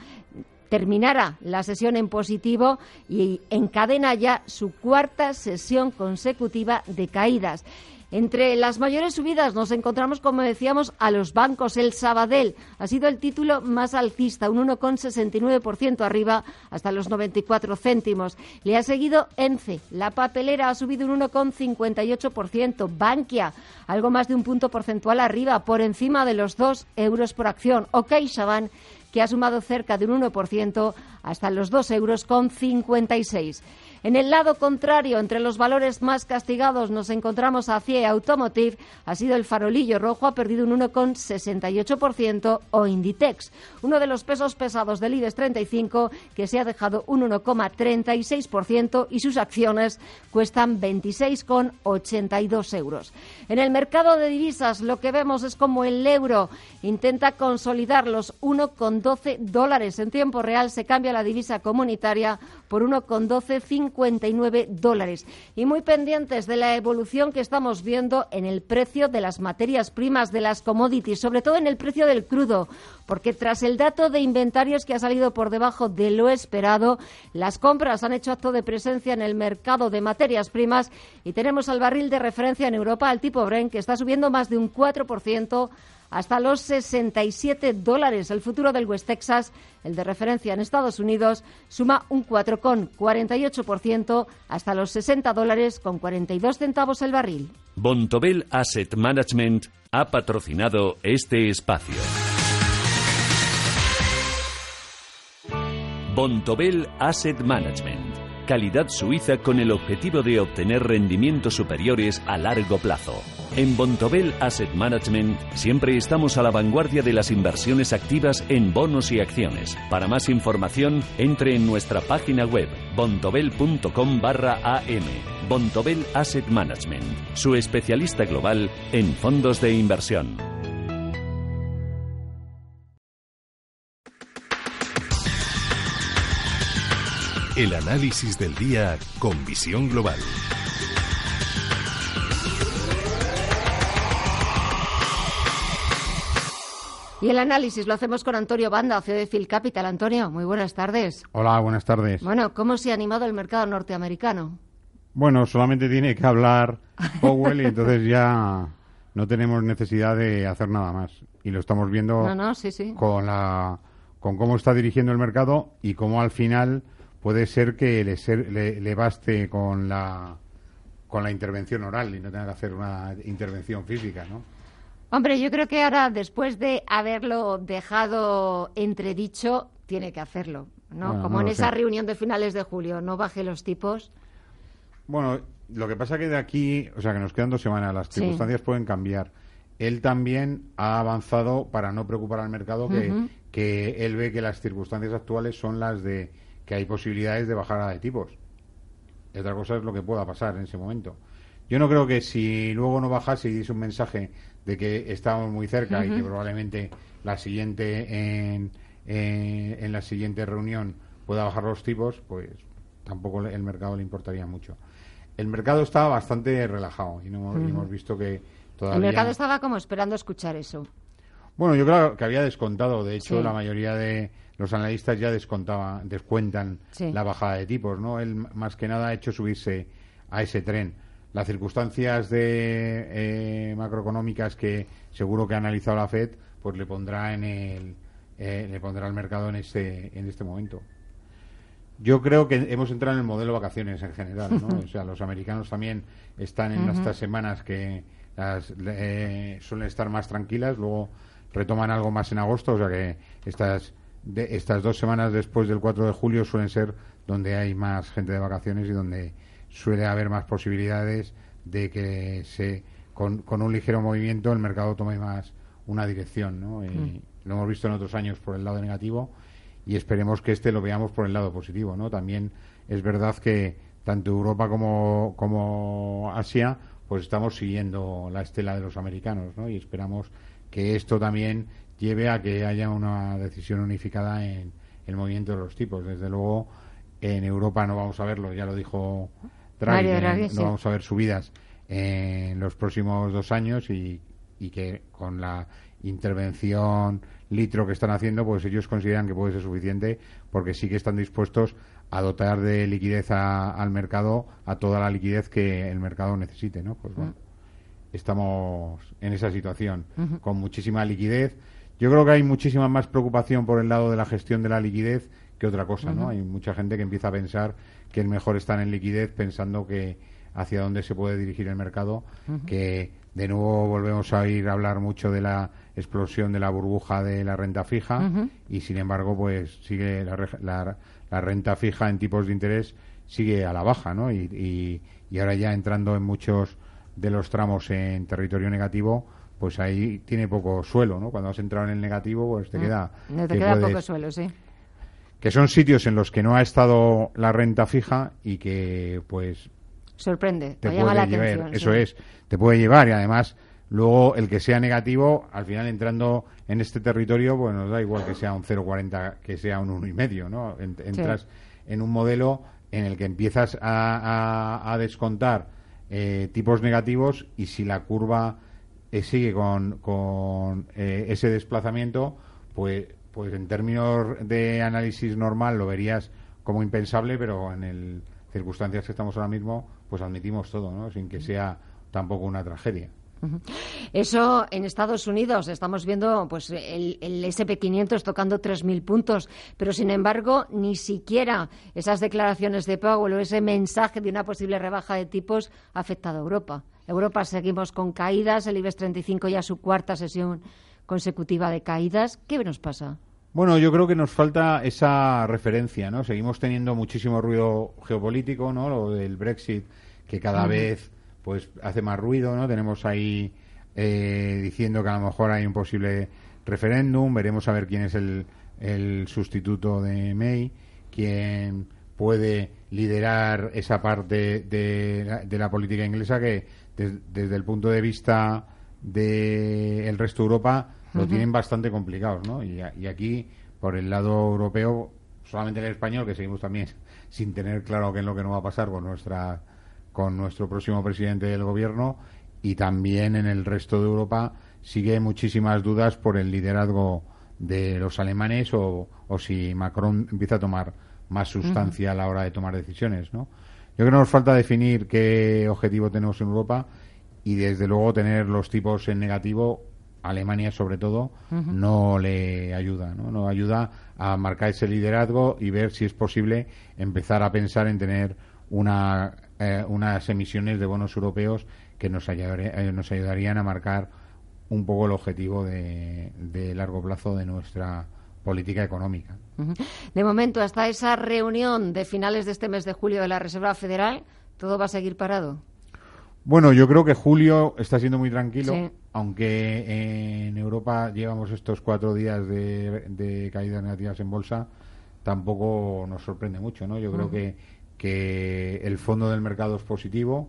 Speaker 1: terminara la sesión en positivo y encadena ya su cuarta sesión consecutiva de caídas. Entre las mayores subidas nos encontramos, como decíamos, a los bancos. El Sabadell ha sido el título más alcista, un 1,69% arriba hasta los 94 céntimos. Le ha seguido ENCE. La papelera ha subido un 1,58%. Bankia, algo más de un punto porcentual arriba, por encima de los 2 euros por acción. OK Shaban que ha sumado cerca de un 1% hasta los 2 euros con 56. En el lado contrario, entre los valores más castigados nos encontramos a CIE Automotive, ha sido el farolillo rojo, ha perdido un 1,68% o Inditex, uno de los pesos pesados del IBEX 35 que se ha dejado un 1,36% y sus acciones cuestan 26,82 euros. En el mercado de divisas lo que vemos es como el euro intenta consolidar los 1,12 dólares. En tiempo real se cambia la divisa comunitaria por 1,1259 dólares. Y muy pendientes de la evolución que estamos viendo en el precio de las materias primas, de las commodities, sobre todo en el precio del crudo, porque tras el dato de inventarios que ha salido por debajo de lo esperado, las compras han hecho acto de presencia en el mercado de materias primas y tenemos al barril de referencia en Europa, al tipo Brent, que está subiendo más de un 4% hasta los 67 dólares. El futuro del West Texas, el de referencia en Estados Unidos, suma un 4,48% hasta los 60 dólares con 42 centavos el barril.
Speaker 11: Bontobel Asset Management ha patrocinado este espacio. Bontobel Asset Management. Calidad suiza con el objetivo de obtener rendimientos superiores a largo plazo. En Bontobel Asset Management siempre estamos a la vanguardia de las inversiones activas en bonos y acciones. Para más información, entre en nuestra página web bontobel.com barra am. Bontobel Asset Management, su especialista global en fondos de inversión.
Speaker 20: El análisis del día con visión global.
Speaker 1: Y el análisis lo hacemos con Antonio Banda, CEO de Phil Capital. Antonio, muy buenas tardes.
Speaker 22: Hola, buenas tardes.
Speaker 1: Bueno, ¿cómo se ha animado el mercado norteamericano?
Speaker 22: Bueno, solamente tiene que hablar Powell y entonces ya no tenemos necesidad de hacer nada más. Y lo estamos viendo con la con cómo está dirigiendo el mercado y cómo al final puede ser que le, le baste con la con la intervención oral y no tenga que hacer una intervención física, ¿no?
Speaker 1: Hombre, yo creo que ahora, después de haberlo dejado entredicho, tiene que hacerlo, ¿no? Como en esa reunión de finales de julio, no baje los tipos.
Speaker 22: Bueno, lo que pasa que de aquí, o sea, que nos quedan dos semanas, las circunstancias pueden cambiar. Él también ha avanzado para no preocupar al mercado que, que él ve que las circunstancias actuales son las de que hay posibilidades de bajada de tipos. otra cosa es lo que pueda pasar en ese momento. Yo no creo que si luego no bajase y diese un mensaje de que estamos muy cerca y que probablemente la siguiente en, en la siguiente reunión pueda bajar los tipos, pues tampoco el mercado le importaría mucho. El mercado está bastante relajado y, no, hemos visto que todavía...
Speaker 1: El mercado estaba como esperando escuchar eso.
Speaker 22: Bueno, yo creo que había descontado. De hecho, la mayoría de los analistas ya descontaban, descuentan la bajada de tipos, ¿no? Él más que nada ha hecho subirse a ese tren las circunstancias de eh, macroeconómicas que seguro que ha analizado la Fed, pues le pondrá en el eh, le pondrá al mercado en este en este momento. Yo creo que hemos entrado en el modelo vacaciones en general, ¿no? o sea, los americanos también están en estas semanas que eh, suelen estar más tranquilas, luego retoman algo más en agosto, o sea que estas de, estas dos semanas después del 4 de julio suelen ser donde hay más gente de vacaciones y donde suele haber más posibilidades de que se con, con, un ligero movimiento el mercado tome más una dirección, ¿no? Mm. Lo hemos visto en otros años por el lado negativo y esperemos que este lo veamos por el lado positivo, ¿no? También es verdad que tanto Europa como, como Asia pues estamos siguiendo la estela de los americanos, ¿no? Y esperamos que esto también lleve a que haya una decisión unificada en el movimiento de los tipos. Desde luego, en Europa no vamos a verlo, ya lo dijo Draghi, no vamos a ver subidas en los próximos dos años y, y que con la intervención litro que están haciendo, pues ellos consideran que puede ser suficiente porque sí que están dispuestos a dotar de liquidez al mercado a toda la liquidez que el mercado necesite, ¿no? Pues bueno, estamos en esa situación con muchísima liquidez. Yo creo que hay muchísima más preocupación por el lado de la gestión de la liquidez que otra cosa, ¿no? Hay mucha gente que empieza a pensar que es mejor estar en liquidez pensando que hacia dónde se puede dirigir el mercado, que de nuevo volvemos a ir a hablar mucho de la explosión de la burbuja de la renta fija y sin embargo pues sigue la, la renta fija en tipos de interés sigue a la baja, ¿no? Y, y, ahora ya entrando en muchos de los tramos en territorio negativo, pues ahí tiene poco suelo, ¿no? Cuando has entrado en el negativo, pues te mm. queda...
Speaker 1: te queda poco suelo, sí.
Speaker 22: Que son sitios en los que no ha estado la renta fija y que, pues...
Speaker 1: Sorprende,
Speaker 22: te, llama la atención. Eso es, te puede llevar y además Luego, el que sea negativo, al final entrando en este territorio, pues nos da igual que sea un 0,40, que sea un 1,5, ¿no? Entras en un modelo en el que empiezas a, descontar eh, tipos negativos y si la curva eh, sigue con, con eh, ese desplazamiento, pues, pues en términos de análisis normal lo verías como impensable, pero en el circunstancias que estamos ahora mismo, pues admitimos todo, ¿no? Sin que sea tampoco una tragedia.
Speaker 1: Eso en Estados Unidos estamos viendo pues el, el SP500 tocando 3.000 puntos, pero sin embargo ni siquiera esas declaraciones de Powell o ese mensaje de una posible rebaja de tipos ha afectado a Europa. Europa seguimos con caídas, el IBEX 35 ya su cuarta sesión consecutiva de caídas. ¿Qué nos pasa?
Speaker 22: Bueno, yo creo que nos falta esa referencia, ¿no? Seguimos teniendo muchísimo ruido geopolítico, ¿no? Lo del Brexit, que cada vez pues hace más ruido, ¿no? Tenemos ahí eh, diciendo que a lo mejor hay un posible referéndum, veremos a ver quién es el, el sustituto de May, quién puede liderar esa parte de, de la política inglesa que desde el punto de vista del resto de Europa lo tienen bastante complicado, ¿no? Y, y, aquí, por el lado europeo, solamente el español, que seguimos también sin tener claro qué es lo que no va a pasar con nuestra con nuestro próximo presidente del gobierno y también en el resto de Europa sigue muchísimas dudas por el liderazgo de los alemanes o, si Macron empieza a tomar más sustancia a la hora de tomar decisiones, ¿no? Yo creo que nos falta definir qué objetivo tenemos en Europa y desde luego tener los tipos en negativo, Alemania sobre todo, no le ayuda, ¿no? No ayuda a marcar ese liderazgo y ver si es posible empezar a pensar en tener una eh, unas emisiones de bonos europeos que nos, eh, nos ayudarían a marcar un poco el objetivo de, largo plazo de nuestra política económica.
Speaker 1: De momento, hasta esa reunión de finales de este mes de julio de la Reserva Federal, ¿todo va a seguir parado?
Speaker 22: Bueno, yo creo que julio está siendo muy tranquilo, aunque en Europa llevamos estos cuatro días de, caídas negativas en bolsa, tampoco nos sorprende mucho, ¿no? Yo creo que que el fondo del mercado es positivo,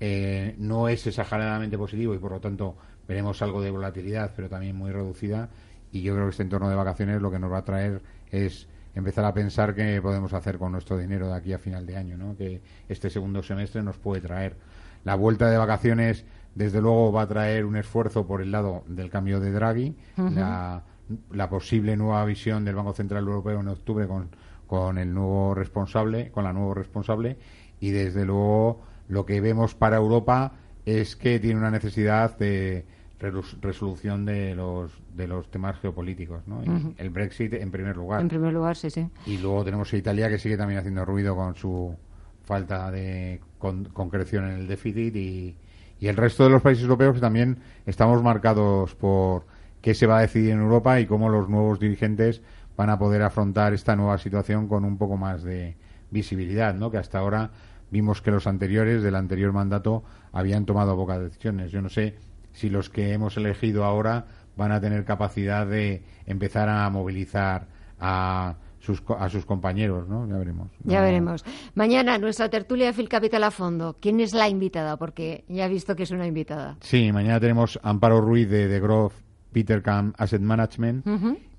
Speaker 22: eh, no es exageradamente positivo y por lo tanto veremos algo de volatilidad, pero también muy reducida. Y yo creo que este entorno de vacaciones lo que nos va a traer es empezar a pensar qué podemos hacer con nuestro dinero de aquí a final de año, ¿no? que este segundo semestre nos puede traer. La vuelta de vacaciones, desde luego, va a traer un esfuerzo por el lado del cambio de Draghi, la, la posible nueva visión del Banco Central Europeo en octubre con con el nuevo responsable, con la nueva responsable, y desde luego lo que vemos para Europa es que tiene una necesidad de resolución de los de los temas geopolíticos, ¿no? El Brexit en primer lugar.
Speaker 1: En primer lugar, sí, sí.
Speaker 22: Y luego tenemos a Italia que sigue también haciendo ruido con su falta de concreción en el déficit y, y el resto de los países europeos también estamos marcados por qué se va a decidir en Europa y cómo los nuevos dirigentes van a poder afrontar esta nueva situación con un poco más de visibilidad, ¿no? Que hasta ahora vimos que los anteriores del anterior mandato habían tomado pocas decisiones. Yo no sé si los que hemos elegido ahora van a tener capacidad de empezar a movilizar a sus, a sus compañeros, ¿no? Ya veremos.
Speaker 1: Ya veremos. Mañana nuestra tertulia de Phil Capital a fondo. ¿Quién es la invitada? Porque ya he visto que es una invitada.
Speaker 22: Sí, mañana tenemos Amparo Ruiz de The Growth Peter Camp Asset Management.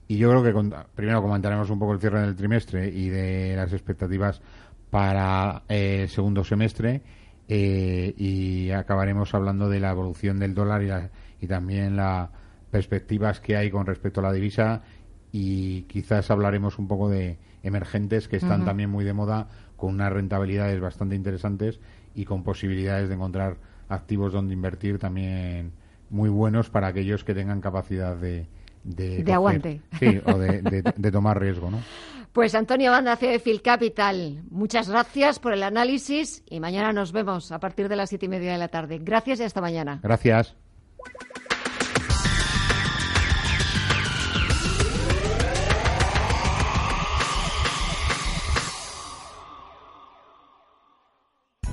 Speaker 22: Y yo creo que primero comentaremos un poco el cierre del trimestre y de las expectativas para el segundo semestre. Eh, y acabaremos hablando de la evolución del dólar y, y también las perspectivas que hay con respecto a la divisa y quizás hablaremos un poco de emergentes que están también muy de moda con unas rentabilidades bastante interesantes y con posibilidades de encontrar activos donde invertir también muy buenos para aquellos que tengan capacidad de
Speaker 1: de, aguante
Speaker 22: sí o de, de, tomar riesgo no
Speaker 1: pues Antonio Banda, Phil Capital, muchas gracias por el análisis y mañana nos vemos a partir de las siete y media de la tarde. Gracias y hasta mañana.
Speaker 22: Gracias.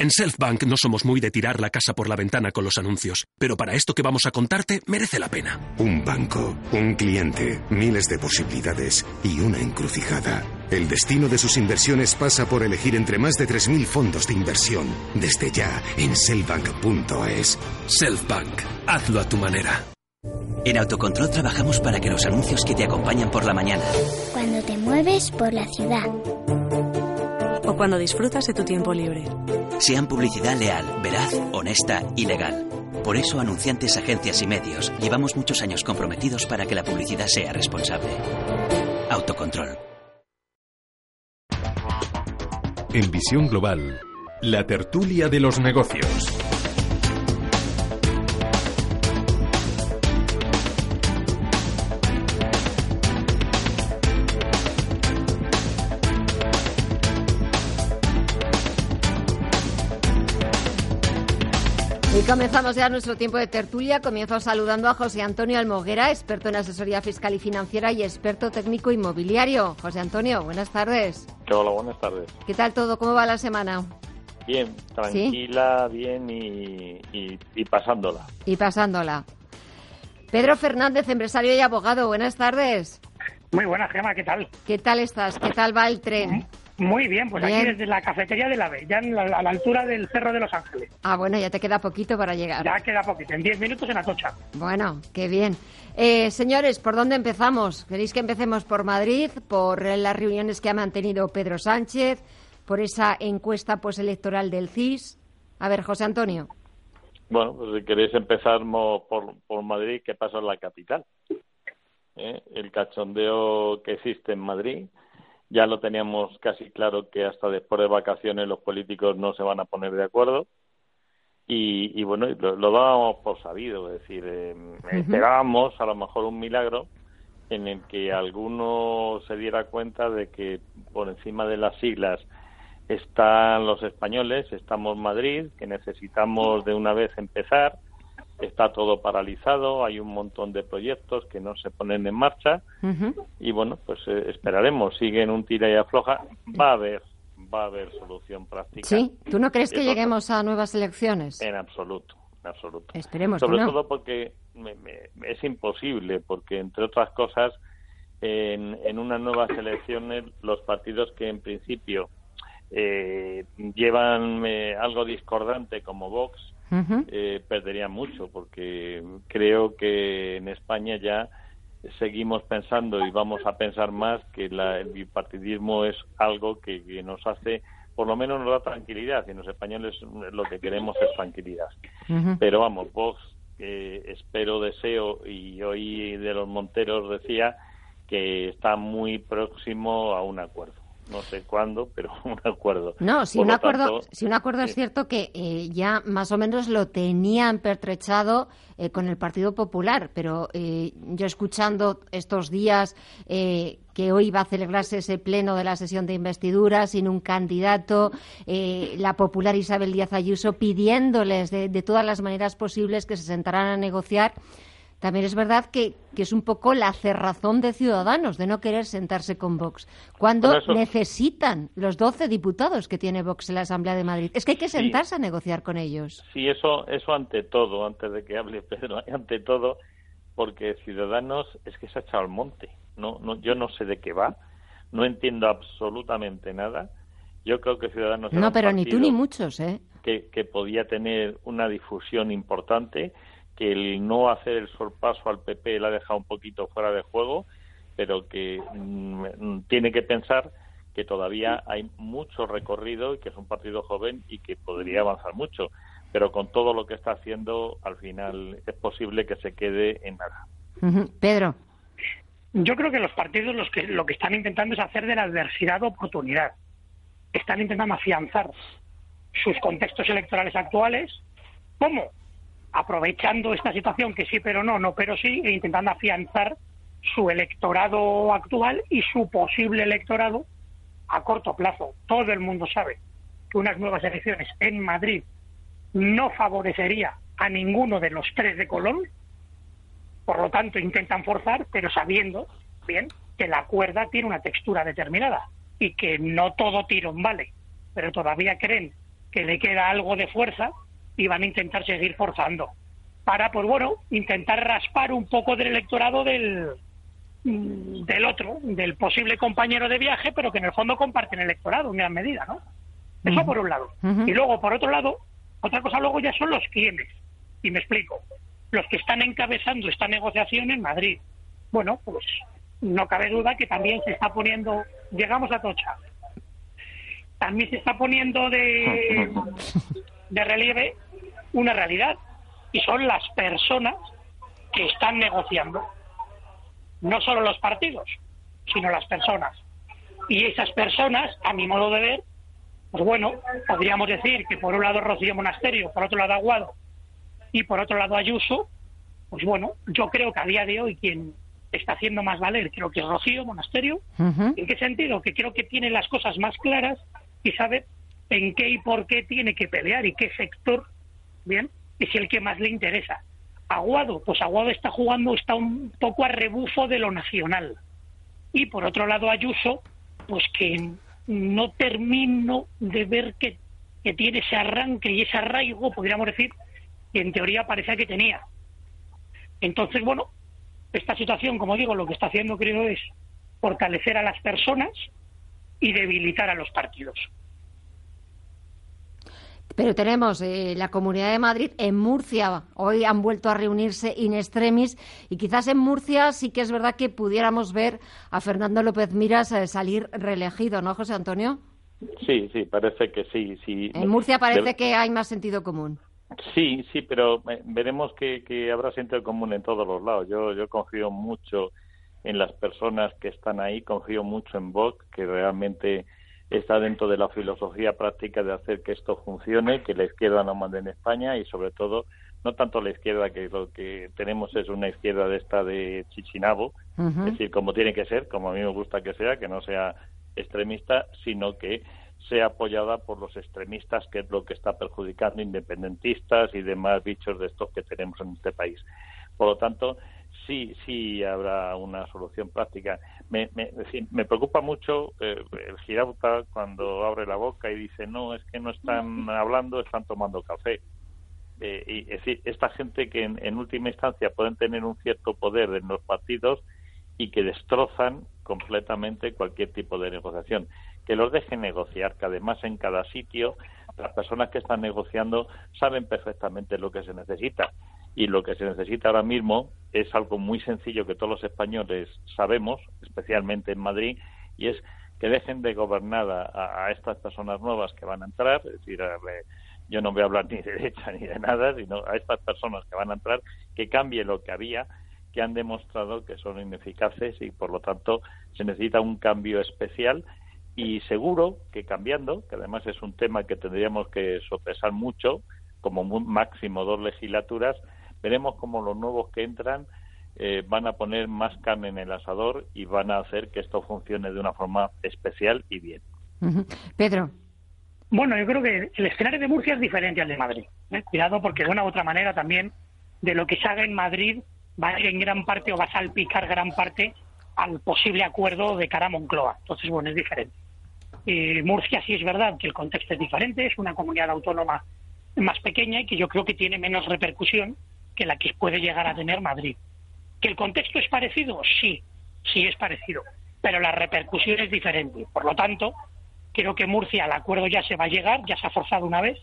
Speaker 23: En Selfbank no somos muy de tirar la casa por la ventana con los anuncios, pero para esto que vamos a contarte merece la pena.
Speaker 24: Un banco, un cliente, miles de posibilidades y una encrucijada. El destino de sus inversiones pasa por elegir entre más de 3.000 fondos de inversión. Desde ya en selfbank.es.
Speaker 23: Selfbank, hazlo a tu manera.
Speaker 25: En Autocontrol trabajamos para que los anuncios que te acompañan por la mañana.
Speaker 26: Cuando te mueves por la ciudad
Speaker 27: o cuando disfrutas de tu tiempo libre.
Speaker 25: Sean publicidad leal, veraz, honesta y legal. Por eso, anunciantes, agencias y medios, llevamos muchos años comprometidos para que la publicidad sea responsable. Autocontrol.
Speaker 2: En Visión Global, la tertulia de los negocios.
Speaker 1: Comenzamos ya nuestro tiempo de tertulia. Comienzo saludando a José Antonio Almoguera, experto en asesoría fiscal y financiera y experto técnico inmobiliario. José Antonio, buenas tardes.
Speaker 28: Hola, buenas tardes.
Speaker 1: ¿Qué tal todo? ¿Cómo va la semana?
Speaker 28: Bien, tranquila, bien y, y, pasándola.
Speaker 1: Y pasándola. Pedro Fernández, empresario y abogado, buenas tardes.
Speaker 29: Muy buenas, Gema, ¿qué tal?
Speaker 1: ¿Qué tal estás? ¿Qué tal va el tren?
Speaker 29: Muy bien, pues aquí desde la cafetería de la B, ya a la altura del Cerro de los Ángeles.
Speaker 1: Ah, bueno, ya te queda poquito para llegar.
Speaker 29: Ya queda poquito, en 10 minutos en Atocha.
Speaker 1: Bueno, qué bien. Eh, señores, ¿por dónde empezamos? ¿Queréis que empecemos por Madrid, por las reuniones que ha mantenido Pedro Sánchez, por esa encuesta postelectoral del CIS? A ver, José Antonio.
Speaker 28: Bueno, pues si queréis empezar por, por Madrid, ¿qué pasa en la capital? ¿Eh? El cachondeo que existe en Madrid ya lo teníamos casi claro que hasta después de vacaciones los políticos no se van a poner de acuerdo. Y, bueno, lo, dábamos por sabido, es decir, eh, esperábamos a lo mejor un milagro en el que alguno se diera cuenta de que por encima de las siglas están los españoles, estamos Madrid, que necesitamos de una vez empezar, está todo paralizado, hay un montón de proyectos que no se ponen en marcha y bueno, pues eh, esperaremos, siguen un tira y afloja, va a haber va a haber solución práctica.
Speaker 1: Sí, ¿tú no crees que lleguemos a nuevas elecciones?
Speaker 28: En absoluto, en absoluto.
Speaker 1: Esperemos
Speaker 28: Sobre
Speaker 1: que no.
Speaker 28: todo porque es imposible, porque entre otras cosas, en, en unas nuevas elecciones los partidos que en principio eh, llevan eh, algo discordante como Vox, eh, perdería mucho porque creo que en España ya seguimos pensando y vamos a pensar más que el bipartidismo es algo que, nos hace por lo menos nos da tranquilidad y los españoles lo que queremos es tranquilidad. Pero vamos Vox eh, espero deseo y hoy de los Monteros decía que está muy próximo a un acuerdo no sé cuándo, pero un acuerdo.
Speaker 1: No, si un acuerdo, si un acuerdo es cierto que eh, ya más o menos lo tenían pertrechado eh, con el Partido Popular, pero eh, yo escuchando estos días que hoy va a celebrarse ese pleno de la sesión de investidura sin un candidato, la popular Isabel Díaz Ayuso pidiéndoles de, de todas las maneras posibles que se sentaran a negociar también es verdad que, es un poco la cerrazón de Ciudadanos de no querer sentarse con Vox, cuando necesitan los 12 diputados que tiene Vox en la Asamblea de Madrid. Es que hay que sentarse a negociar con ellos.
Speaker 28: Sí, eso, eso ante todo, antes de que hable Pedro, ante todo, porque Ciudadanos es que se ha echado al monte. No, no, yo no sé de qué va, no entiendo absolutamente nada. Yo creo que Ciudadanos.
Speaker 1: No, pero ni tú ni muchos, ¿eh?
Speaker 28: Que, que podía tener una difusión importante que el no hacer el sorpaso al PP le ha dejado un poquito fuera de juego, pero que mm, tiene que pensar que todavía hay mucho recorrido y que es un partido joven y que podría avanzar mucho. Pero con todo lo que está haciendo, al final es posible que se quede en nada.
Speaker 1: Pedro.
Speaker 29: Yo creo que los partidos los que, lo que están intentando es hacer de la adversidad oportunidad. Están intentando afianzar sus contextos electorales actuales. ¿Cómo? Aprovechando esta situación que sí pero no, no pero sí, e intentando afianzar su electorado actual y su posible electorado a corto plazo. Todo el mundo sabe que unas nuevas elecciones en Madrid no favorecería a ninguno de los tres de Colón, por lo tanto intentan forzar, pero sabiendo bien que la cuerda tiene una textura determinada y que no todo tirón vale, pero todavía creen que le queda algo de fuerza y van a intentar seguir forzando para, pues bueno, intentar raspar un poco del electorado del, mm, del otro, del posible compañero de viaje, pero que en el fondo comparten electorado en gran medida, ¿no? Eso por un lado. Y luego, por otro lado, otra cosa luego ya son los quienes. Y me explico. Los que están encabezando esta negociación en Madrid. Bueno, pues no cabe duda que también se está poniendo, llegamos a Tocha, también se está poniendo de, de relieve una realidad y son las personas que están negociando. No solo los partidos, sino las personas. Y esas personas, a mi modo de ver, pues bueno, podríamos decir que por un lado Rocío Monasterio, por otro lado Aguado y por otro lado Ayuso, pues bueno, yo creo que a día de hoy quien está haciendo más valer creo que es Rocío Monasterio. ¿En qué sentido? Que creo que tiene las cosas más claras y sabe en qué y por qué tiene que pelear y qué sector bien, es el que más le interesa. Aguado, pues Aguado está jugando, está un poco a rebufo de lo nacional. Y por otro lado, Ayuso, pues que no termino de ver que, que tiene ese arranque y ese arraigo, podríamos decir, que en teoría parecía que tenía. Entonces, bueno, esta situación, como digo, lo que está haciendo, creo, es fortalecer a las personas y debilitar a los partidos.
Speaker 1: Pero tenemos eh, la Comunidad de Madrid en Murcia. Hoy han vuelto a reunirse in extremis y quizás en Murcia sí que es verdad que pudiéramos ver a Fernando López Miras eh, salir reelegido, ¿no, José Antonio?
Speaker 28: Sí, sí, parece que sí. sí.
Speaker 1: En Murcia parece que hay más sentido común.
Speaker 28: Sí, sí, pero eh, veremos que, que, habrá sentido común en todos los lados. Yo, yo confío mucho en las personas que están ahí, confío mucho en Vox, que realmente está dentro de la filosofía práctica de hacer que esto funcione, que la izquierda no mande en España y sobre todo no tanto la izquierda que lo que tenemos es una izquierda de esta de Chichinabo, es decir, como tiene que ser, como a mí me gusta que sea, que no sea extremista, sino que sea apoyada por los extremistas, que es lo que está perjudicando independentistas y demás bichos de estos que tenemos en este país. Por lo tanto, sí, sí habrá una solución práctica. Me, me, me preocupa mucho eh, el girauta cuando abre la boca y dice, no, es que no están hablando, están tomando café. Eh, y, es decir, esta gente que en, última instancia pueden tener un cierto poder en los partidos y que destrozan completamente cualquier tipo de negociación. Que los dejen negociar, que además en cada sitio las personas que están negociando saben perfectamente lo que se necesita y lo que se necesita ahora mismo es algo muy sencillo que todos los españoles sabemos, especialmente en Madrid, y es que dejen de gobernar a, estas personas nuevas que van a entrar, es decir, yo no voy a hablar ni de derecha ni de nada, sino a estas personas que van a entrar, que cambie lo que había, que han demostrado que son ineficaces y por lo tanto se necesita un cambio especial y seguro que cambiando, que además es un tema que tendríamos que sopesar mucho, como máximo dos legislaturas, veremos cómo los nuevos que entran eh, van a poner más carne en el asador y van a hacer que esto funcione de una forma especial y bien.
Speaker 1: Pedro.
Speaker 29: Bueno, yo creo que el escenario de Murcia es diferente al de Madrid. ¿eh? Cuidado porque de una u otra manera también de lo que se haga en Madrid va a ir en gran parte o va a salpicar gran parte al posible acuerdo de cara a Moncloa. Entonces, bueno, es diferente. Eh, Murcia sí es verdad que el contexto es diferente, es una comunidad autónoma más pequeña y que yo creo que tiene menos repercusión que la que puede llegar a tener Madrid. ¿Que el contexto es parecido? Sí, sí es parecido, pero la repercusión es diferente. Por lo tanto, creo que Murcia al acuerdo ya se va a llegar, ya se ha forzado una vez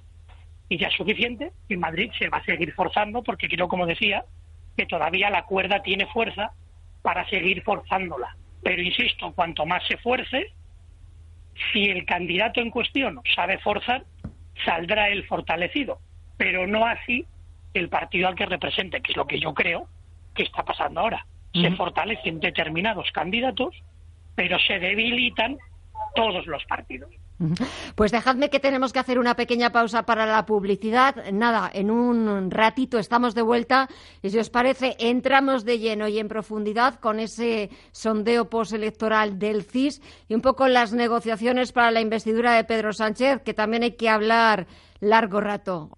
Speaker 29: y ya es suficiente. Y Madrid se va a seguir forzando porque creo, como decía, que todavía la cuerda tiene fuerza para seguir forzándola. Pero insisto, cuanto más se fuerce, si el candidato en cuestión sabe forzar, saldrá el fortalecido, pero no así el partido al que represente, que es lo que yo creo que está pasando ahora. Se fortalecen determinados candidatos, pero se debilitan todos los partidos.
Speaker 1: Pues dejadme que tenemos que hacer una pequeña pausa para la publicidad. Nada, en un ratito estamos de vuelta y si os parece entramos de lleno y en profundidad con ese sondeo postelectoral del CIS y un poco las negociaciones para la investidura de Pedro Sánchez, que también hay que hablar largo rato.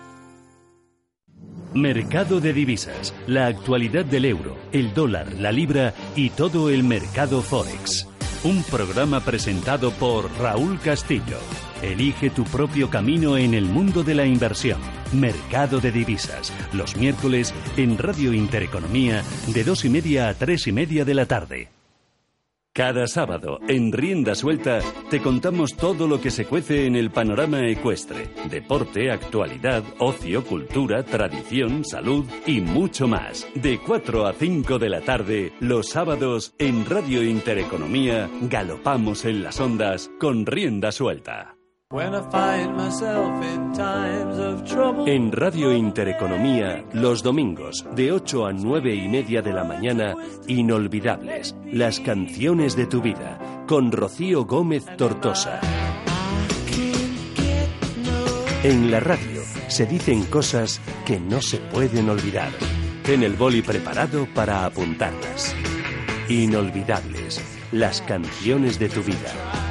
Speaker 11: Mercado de divisas, la actualidad del euro, el dólar, la libra y todo el mercado forex. Un programa presentado por Raúl Castillo. Elige tu propio camino en el mundo de la inversión. Mercado de divisas, los miércoles en Radio Intereconomía de dos y media a tres y media de la tarde. Cada sábado, en Rienda Suelta, te contamos todo lo que se cuece en el panorama ecuestre. Deporte, actualidad, ocio, cultura, tradición, salud y mucho más. De 4 a 5 de la tarde, los sábados, en Radio Intereconomía, galopamos en las ondas con Rienda Suelta. En Radio Intereconomía, los domingos, de 8 a 9 y media de la mañana, Inolvidables, las canciones de tu vida, con Rocío Gómez Tortosa. En la radio se dicen cosas que no se pueden olvidar. Ten el boli preparado para apuntarlas. Inolvidables, las canciones de tu vida.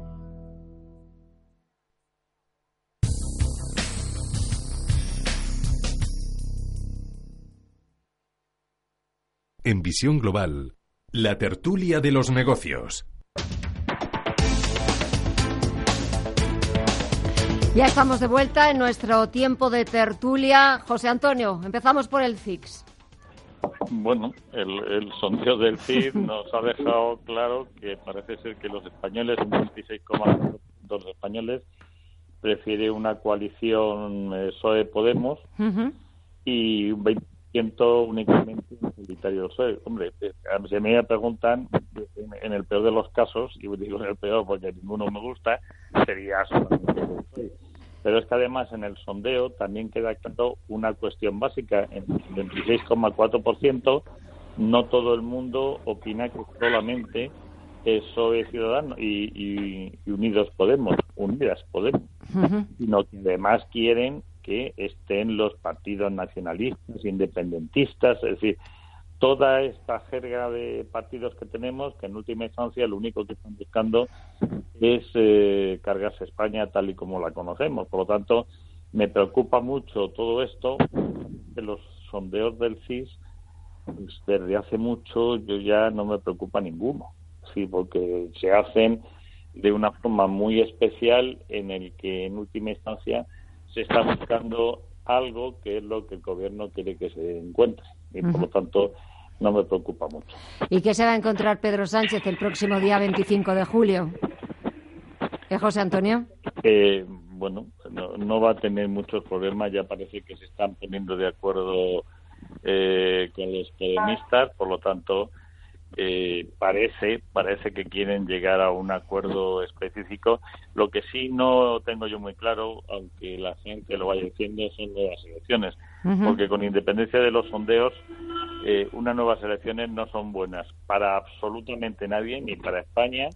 Speaker 20: En Visión Global, la tertulia de los negocios.
Speaker 1: Ya estamos de vuelta en nuestro tiempo de tertulia. José Antonio, empezamos por el FIX.
Speaker 28: Bueno, el, sondeo del FIX nos ha dejado claro que parece ser que los españoles, un 26,2% de los españoles, prefiere una coalición eh, PSOE-Podemos y un 20 siento únicamente un solitario soy. Hombre, eh, si me preguntan, en el peor de los casos, y digo en el peor porque ninguno me gusta, sería solamente soy. Pero es que además en el sondeo también queda claro una cuestión básica. En el 26,4% no todo el mundo opina que solamente PSOE Ciudadano y, y, Unidos Podemos, Unidas Podemos, sino que además quieren que estén los partidos nacionalistas, independentistas, es decir, toda esta jerga de partidos que tenemos, que en última instancia lo único que están buscando es eh, cargarse España tal y como la conocemos. Por lo tanto, Me preocupa mucho todo esto de los sondeos del CIS. Pues, desde hace mucho yo ya no me preocupa ninguno, sí, porque se hacen de una forma muy especial en el que en última instancia se está buscando algo que es lo que el gobierno quiere que se encuentre y por lo tanto no me preocupa mucho.
Speaker 1: ¿Y qué se va a encontrar Pedro Sánchez el próximo día 25 de julio? ¿Eh, José Antonio?
Speaker 28: Eh, bueno, no, va a tener muchos problemas, ya parece que se están poniendo de acuerdo eh, con los peronistas, por lo tanto, eh, parece parece que quieren llegar a un acuerdo específico. Lo que sí no tengo yo muy claro, aunque la gente lo vaya diciendo, son nuevas elecciones, porque con independencia de los sondeos, eh, unas nuevas elecciones no son buenas para absolutamente nadie, ni para España,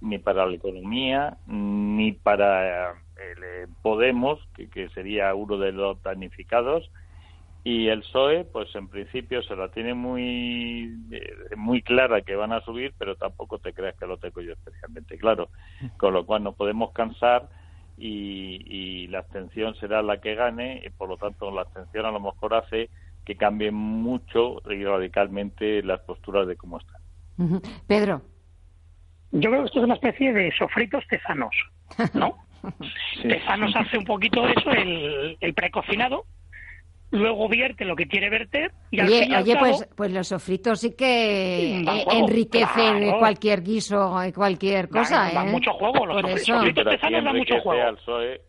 Speaker 28: ni para la economía, ni para eh, Podemos, que, que sería uno de los damnificados y el PSOE, pues en principio se la tiene muy, eh, muy clara que van a subir, pero tampoco te creas que lo tengo yo especialmente claro. Con lo cual no podemos cansar y, la abstención será la que gane y por lo tanto la abstención a lo mejor hace que cambien mucho y radicalmente las posturas de cómo están.
Speaker 1: Pedro.
Speaker 29: Yo creo que esto es una especie de sofritos tezanos, ¿no? Tezanos hace un poquito eso, el, el precocinado, luego vierte lo que quiere verter y
Speaker 1: oye, al oye pues, pues los sofritos sí que eh, enriquecen cualquier guiso cualquier cosa
Speaker 29: dan,
Speaker 1: ¿eh?
Speaker 29: mucho juego los
Speaker 1: Por
Speaker 29: sofritos tezanos dan mucho juego.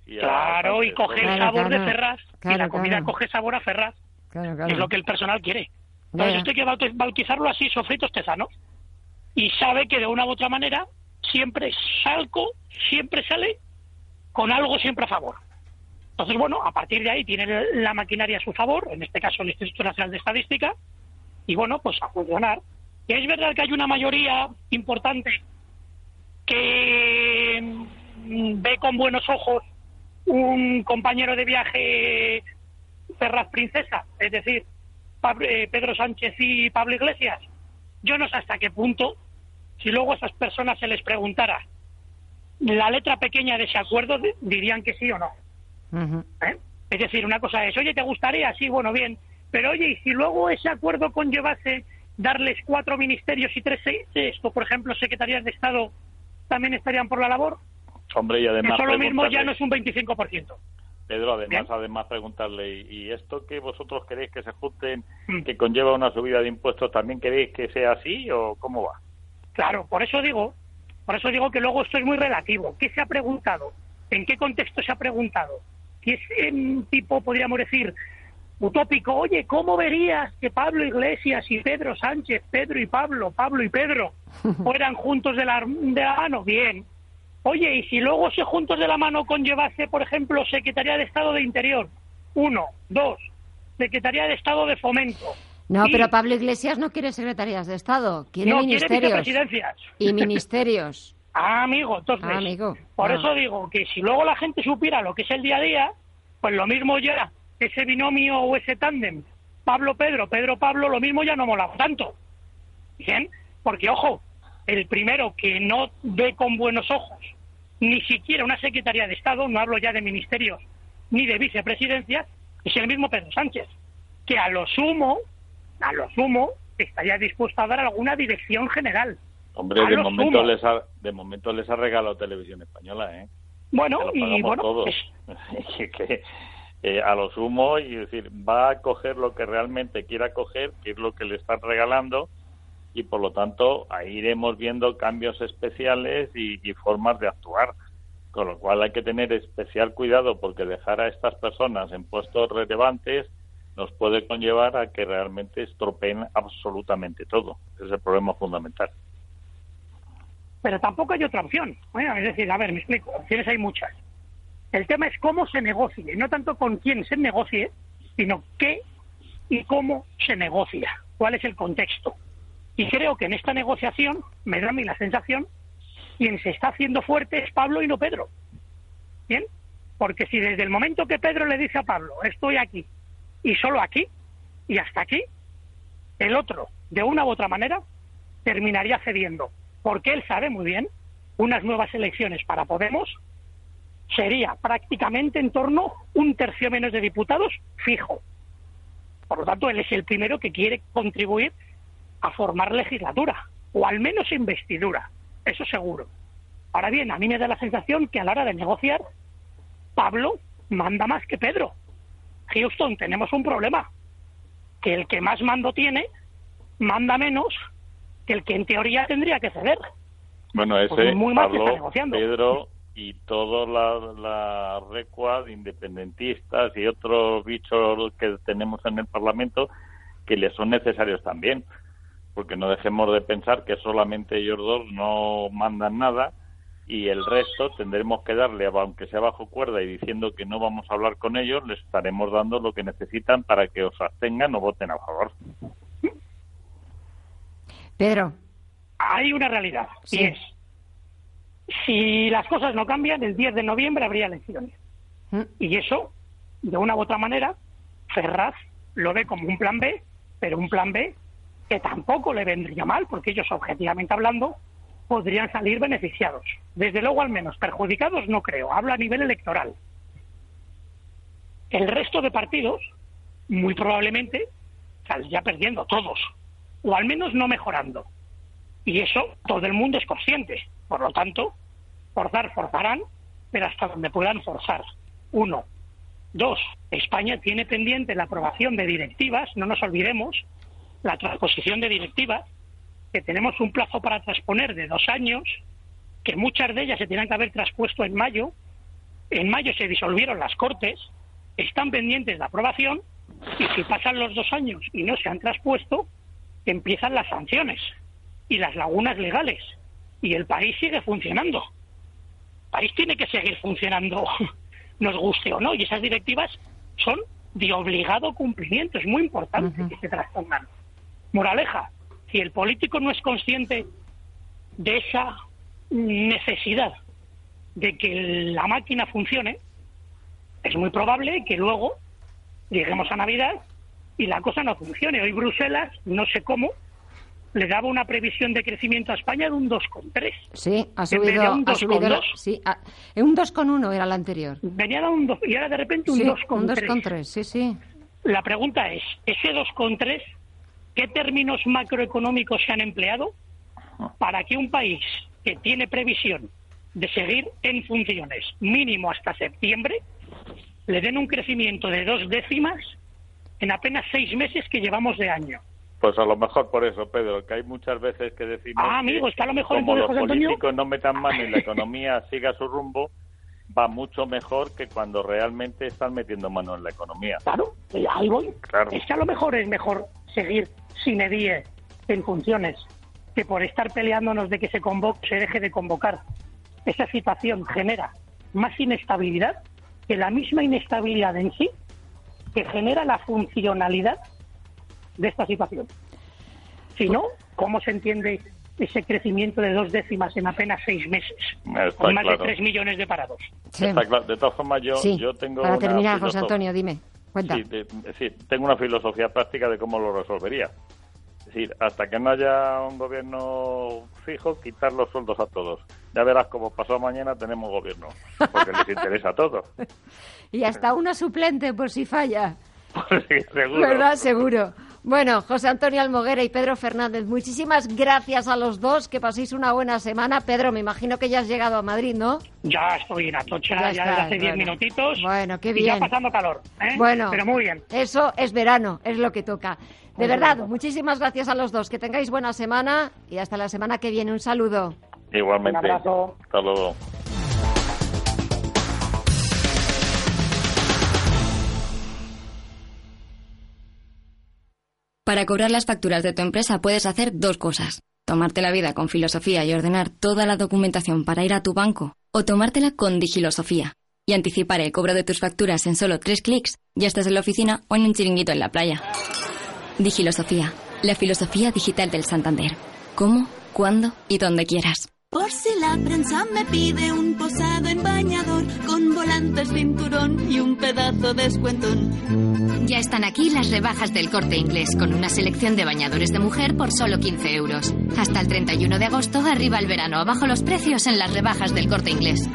Speaker 29: claro y coge el sabor de ferraz y la comida coge sabor a ferraz es lo que el personal quiere. Entonces esto hay que bautizarlo así sofritos tezanos y sabe que de una u otra manera siempre salco siempre sale con algo siempre a favor entonces, bueno, a partir de ahí tiene la maquinaria a su favor, en este caso el Instituto Nacional de Estadística, y bueno, pues a funcionar. Que es verdad que hay una mayoría importante que mm, ve con buenos ojos un compañero de viaje Ferraz Princesa, es decir, eh, Pedro Sánchez y Pablo Iglesias. Yo no sé hasta qué punto, si luego a esas personas se les preguntara la letra pequeña de ese acuerdo, dirían que sí o no. ¿Eh? Es decir, una cosa es, oye, ¿te gustaría? Sí, bueno, bien. Pero oye, y si luego ese acuerdo conllevase darles cuatro ministerios y tres, esto, por ejemplo, secretarías de Estado, también estarían por la labor.
Speaker 28: Hombre, y además.
Speaker 29: Eso lo mismo ya no es un 25%.
Speaker 28: Pedro, además, además preguntarle, ¿y esto que vosotros queréis que se junten, mm. que conlleva una subida de impuestos, también queréis que sea así o cómo va?
Speaker 29: Claro, por eso digo, por eso digo que luego esto es muy relativo. ¿Qué se ha preguntado? ¿En qué contexto se ha preguntado? Que es un tipo, podríamos decir, utópico, oye, ¿cómo verías que Pablo Iglesias y Pedro Sánchez, Pedro y Pablo, Pablo y Pedro, fueran juntos de la, de la mano? Bien. Oye, ¿y si luego se juntos de la mano conllevase, por ejemplo, Secretaría de Estado de Interior? Uno. Dos. Secretaría de Estado de Fomento.
Speaker 1: No, pero Pablo Iglesias no quiere secretarías de Estado, quiere
Speaker 29: no,
Speaker 1: ministerios.
Speaker 29: Quiere
Speaker 1: y ministerios.
Speaker 29: Ah, amigo, entonces,
Speaker 1: ah,
Speaker 29: por
Speaker 1: ah.
Speaker 29: eso digo que si luego la gente supiera lo que es el día a día, pues lo mismo ya, ese binomio o ese tándem, Pablo Pedro, Pedro Pablo, lo mismo ya no mola tanto. Bien, porque ojo, el primero que no ve con buenos ojos ni siquiera una Secretaría de Estado, no hablo ya de ministerios ni de vicepresidencias, es el mismo Pedro Sánchez, que a lo sumo, a lo sumo, estaría dispuesto a dar alguna dirección general
Speaker 28: Hombre, de momento, les ha, de momento les ha regalado Televisión Española, ¿eh?
Speaker 29: Bueno, y bueno,
Speaker 28: todos. que, eh, a lo sumo, y decir, va a coger lo que realmente quiera coger, que es lo que le están regalando, y por lo tanto ahí iremos viendo cambios especiales y, formas de actuar. Con lo cual hay que tener especial cuidado porque dejar a estas personas en puestos relevantes nos puede conllevar a que realmente estropeen absolutamente todo. Ese es el problema fundamental
Speaker 29: pero tampoco hay otra opción. Bueno, es decir, a ver, me explico, opciones hay muchas. El tema es cómo se negocie, no tanto con quién se negocie, sino qué y cómo se negocia, cuál es el contexto. Y creo que en esta negociación, me da a mí la sensación, quien se está haciendo fuerte es Pablo y no Pedro. ¿Bien? Porque si desde el momento que Pedro le dice a Pablo, estoy aquí, y solo aquí, y hasta aquí, el otro, de una u otra manera, terminaría cediendo porque él sabe muy bien unas nuevas elecciones para Podemos sería prácticamente en torno un tercio menos de diputados fijo. Por lo tanto, él es el primero que quiere contribuir a formar legislatura, o al menos investidura, eso seguro. Ahora bien, a mí me da la sensación que a la hora de negociar, Pablo manda más que Pedro. Houston, tenemos un problema, que el que más mando tiene, manda menos que el que en teoría tendría que ceder.
Speaker 28: Bueno, pues ese Pablo, Pedro y toda la, la recua de independentistas y otros bichos que tenemos en el Parlamento que le son necesarios también, porque no dejemos de pensar que solamente ellos dos no mandan nada y el resto tendremos que darle, aunque sea bajo cuerda y diciendo que no vamos a hablar con ellos, les estaremos dando lo que necesitan para que os abstengan o voten a favor.
Speaker 1: Pedro.
Speaker 29: Hay una realidad, y es, si las cosas no cambian, el 10 de noviembre habría elecciones. Mm. Y eso, de una u otra manera, Ferraz lo ve como un plan B, pero un plan B que tampoco le vendría mal, porque ellos, objetivamente hablando, podrían salir beneficiados. Desde luego, al menos, perjudicados no creo. Hablo a nivel electoral. El resto de partidos, muy probablemente, saldría perdiendo todos, o al menos no mejorando. Y eso todo el mundo es consciente. Por lo tanto, forzar, forzarán, pero hasta donde puedan forzar. Uno. Dos, España tiene pendiente la aprobación de directivas, no nos olvidemos, la transposición de directivas, que tenemos un plazo para transponer de dos años, que muchas de ellas se tienen que haber traspuesto en mayo, en mayo se disolvieron las Cortes, están pendientes de aprobación, y si pasan los dos años y no se han traspuesto, empiezan las sanciones y las lagunas legales, y el país sigue funcionando. El país tiene que seguir funcionando, nos guste o no, y esas directivas son de obligado cumplimiento, es muy importante que se traspongan. Moraleja, si el político no es consciente de esa necesidad de que la máquina funcione, es muy probable que luego lleguemos a Navidad y la cosa no funcione. Hoy Bruselas, no sé cómo, le daba una previsión de crecimiento a España de un 2,3.
Speaker 1: Sí, ha subido. un 2,2. Sí, un 2,1 era la anterior.
Speaker 29: Venía un 2 y ahora de repente un 2,3.
Speaker 1: Un 2,3, sí, sí.
Speaker 29: La pregunta es, ¿ese 2,3 qué términos macroeconómicos se han empleado para que un país que tiene previsión de seguir en funciones mínimo hasta septiembre le den un crecimiento de dos décimas en apenas seis meses que llevamos de año?
Speaker 28: Pues a lo mejor por eso, Pedro, que hay muchas veces que decimos
Speaker 29: ah, amigo, está lo mejor
Speaker 28: como los políticos no metan mano y la economía siga su rumbo, va mucho mejor que cuando realmente están metiendo mano en la economía.
Speaker 29: Claro, ahí voy. Claro. Es que a lo mejor es mejor seguir sin edie en funciones que por estar peleándonos de que se convoque, se deje de convocar. Esa situación genera más inestabilidad que la misma inestabilidad en sí que genera la funcionalidad de esta situación. Si no, ¿cómo se entiende ese crecimiento de dos décimas en apenas seis meses? con más de tres millones de parados.
Speaker 28: De todas formas, yo, yo tengo.
Speaker 1: Para terminar, José Antonio, dime. Cuenta.
Speaker 28: Sí, tengo una filosofía práctica de cómo lo resolvería. Es decir, hasta que no haya un gobierno fijo, quitar los sueldos a todos. Ya verás como pasó mañana tenemos gobierno, porque les interesa a todos.
Speaker 1: y hasta una suplente por si falla.
Speaker 28: seguro.
Speaker 1: ¿Verdad? Seguro. Bueno, José Antonio Almoguera y Pedro Fernández, muchísimas gracias a los dos, que paséis una buena semana. Pedro, me imagino que ya has llegado a Madrid, ¿no?
Speaker 29: Ya estoy en Atocha, ya, desde hace diez minutitos.
Speaker 1: Bueno, qué bien.
Speaker 29: Y ya pasando calor, ¿eh?
Speaker 1: Bueno,
Speaker 29: pero muy bien.
Speaker 1: Eso es verano, es lo que toca. De verdad, muchísimas gracias a los dos. Que tengáis buena semana y hasta la semana que viene. Un saludo.
Speaker 28: Igualmente.
Speaker 29: Un abrazo.
Speaker 28: Hasta luego.
Speaker 30: Para cobrar las facturas de tu empresa puedes hacer dos cosas. Tomarte la vida con filosofía y ordenar toda la documentación para ir a tu banco. O tomártela con digilosofía y anticipar el cobro de tus facturas en solo tres clics. Ya estás en la oficina o en un chiringuito en la playa. Digilosofía, la filosofía digital del Santander. ¿Cómo, cuándo y dónde quieras?
Speaker 31: Por si la prensa me pide un posado en bañador con volantes, cinturón y un pedazo de escuentón.
Speaker 32: Ya están aquí las rebajas del corte inglés con una selección de bañadores de mujer por solo 15 euros. Hasta el 31 de agosto, arriba el verano, abajo los precios en las rebajas del corte inglés.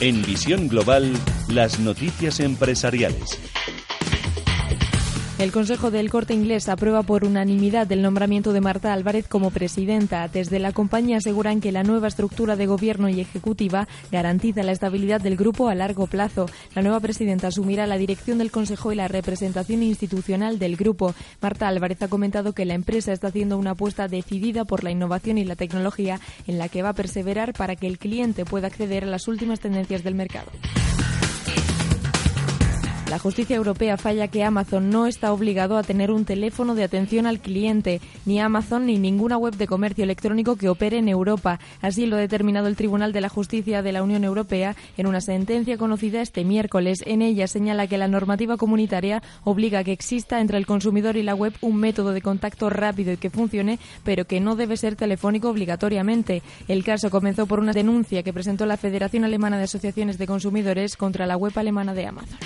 Speaker 11: En visión global, las noticias empresariales.
Speaker 4: El Consejo del Corte Inglés aprueba por unanimidad el nombramiento de Marta Álvarez como presidenta. Desde la compañía aseguran que la nueva estructura de gobierno y ejecutiva garantiza la estabilidad del grupo a largo plazo. La nueva presidenta asumirá la dirección del Consejo y la representación institucional del grupo. Marta Álvarez ha comentado que la empresa está haciendo una apuesta decidida por la innovación y la tecnología en la que va a perseverar para que el cliente pueda acceder a las últimas tendencias del mercado. La justicia europea falla que Amazon no está obligado a tener un teléfono de atención al cliente, ni Amazon ni ninguna web de comercio electrónico que opere en Europa. Así lo ha determinado el Tribunal de la Justicia de la Unión Europea en una sentencia conocida este miércoles. En ella señala que la normativa comunitaria obliga a que exista entre el consumidor y la web un método de contacto rápido y que funcione, pero que no debe ser telefónico obligatoriamente. El caso comenzó por una denuncia que presentó la Federación Alemana de Asociaciones de Consumidores contra la web alemana de Amazon.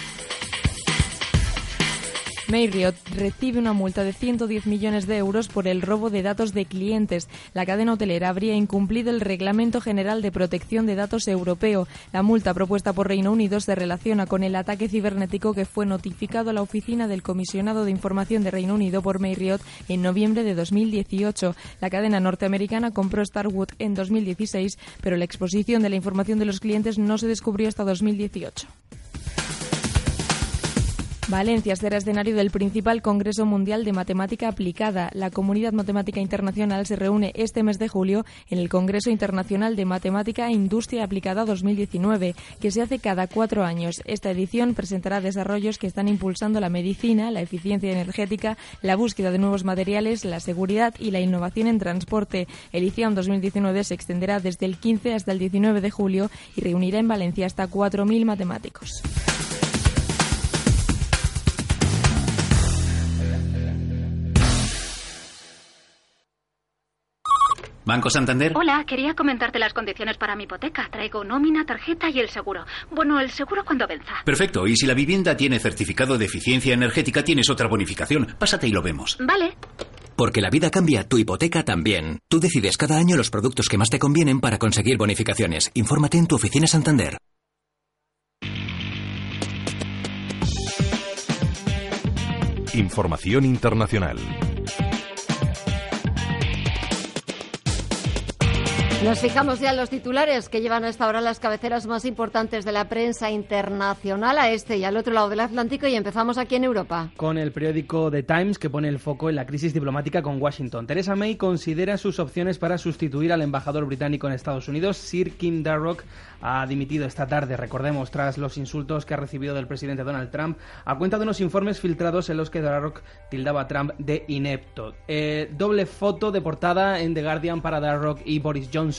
Speaker 4: Marriott recibe una multa de 110 millones de euros por el robo de datos de clientes. La cadena hotelera habría incumplido el Reglamento General de Protección de Datos Europeo. La multa propuesta por Reino Unido se relaciona con el ataque cibernético que fue notificado a la oficina del Comisionado de Información de Reino Unido por Marriott en noviembre de 2018. La cadena norteamericana compró Starwood en 2016, pero la exposición de la información de los clientes no se descubrió hasta 2018. Valencia será escenario del principal Congreso Mundial de Matemática Aplicada. La Comunidad Matemática Internacional se reúne este mes de julio en el Congreso Internacional de Matemática e Industria Aplicada 2019, que se hace cada cuatro años. Esta edición presentará desarrollos que están impulsando la medicina, la eficiencia energética, la búsqueda de nuevos materiales, la seguridad y la innovación en transporte. El ICIAM 2019 se extenderá desde el 15 hasta el 19 de julio y reunirá en Valencia hasta 4.000 matemáticos.
Speaker 33: Banco Santander.
Speaker 34: Hola, quería comentarte las condiciones para mi hipoteca. Traigo nómina, tarjeta y el seguro. Bueno, el seguro cuando venza.
Speaker 33: Perfecto. Y si la vivienda tiene certificado de eficiencia energética, tienes otra bonificación. Pásate y lo vemos.
Speaker 34: Vale.
Speaker 33: Porque la vida cambia, tu hipoteca también. Tú decides cada año los productos que más te convienen para conseguir bonificaciones. Infórmate en tu oficina Santander.
Speaker 2: Información internacional.
Speaker 1: Nos fijamos ya en los titulares que llevan hasta ahora las cabeceras más importantes de la prensa internacional a este y al otro lado del Atlántico y empezamos aquí en Europa.
Speaker 5: Con el periódico The Times que pone el foco en la crisis diplomática con Washington. Theresa May considera sus opciones para sustituir al embajador británico en Estados Unidos, Sir Kim Darroch, ha dimitido esta tarde, recordemos, tras los insultos que ha recibido del presidente Donald Trump, a cuenta de unos informes filtrados en los que Darroch tildaba a Trump de inepto. Eh, doble foto de portada en The Guardian para Darroch y Boris Johnson.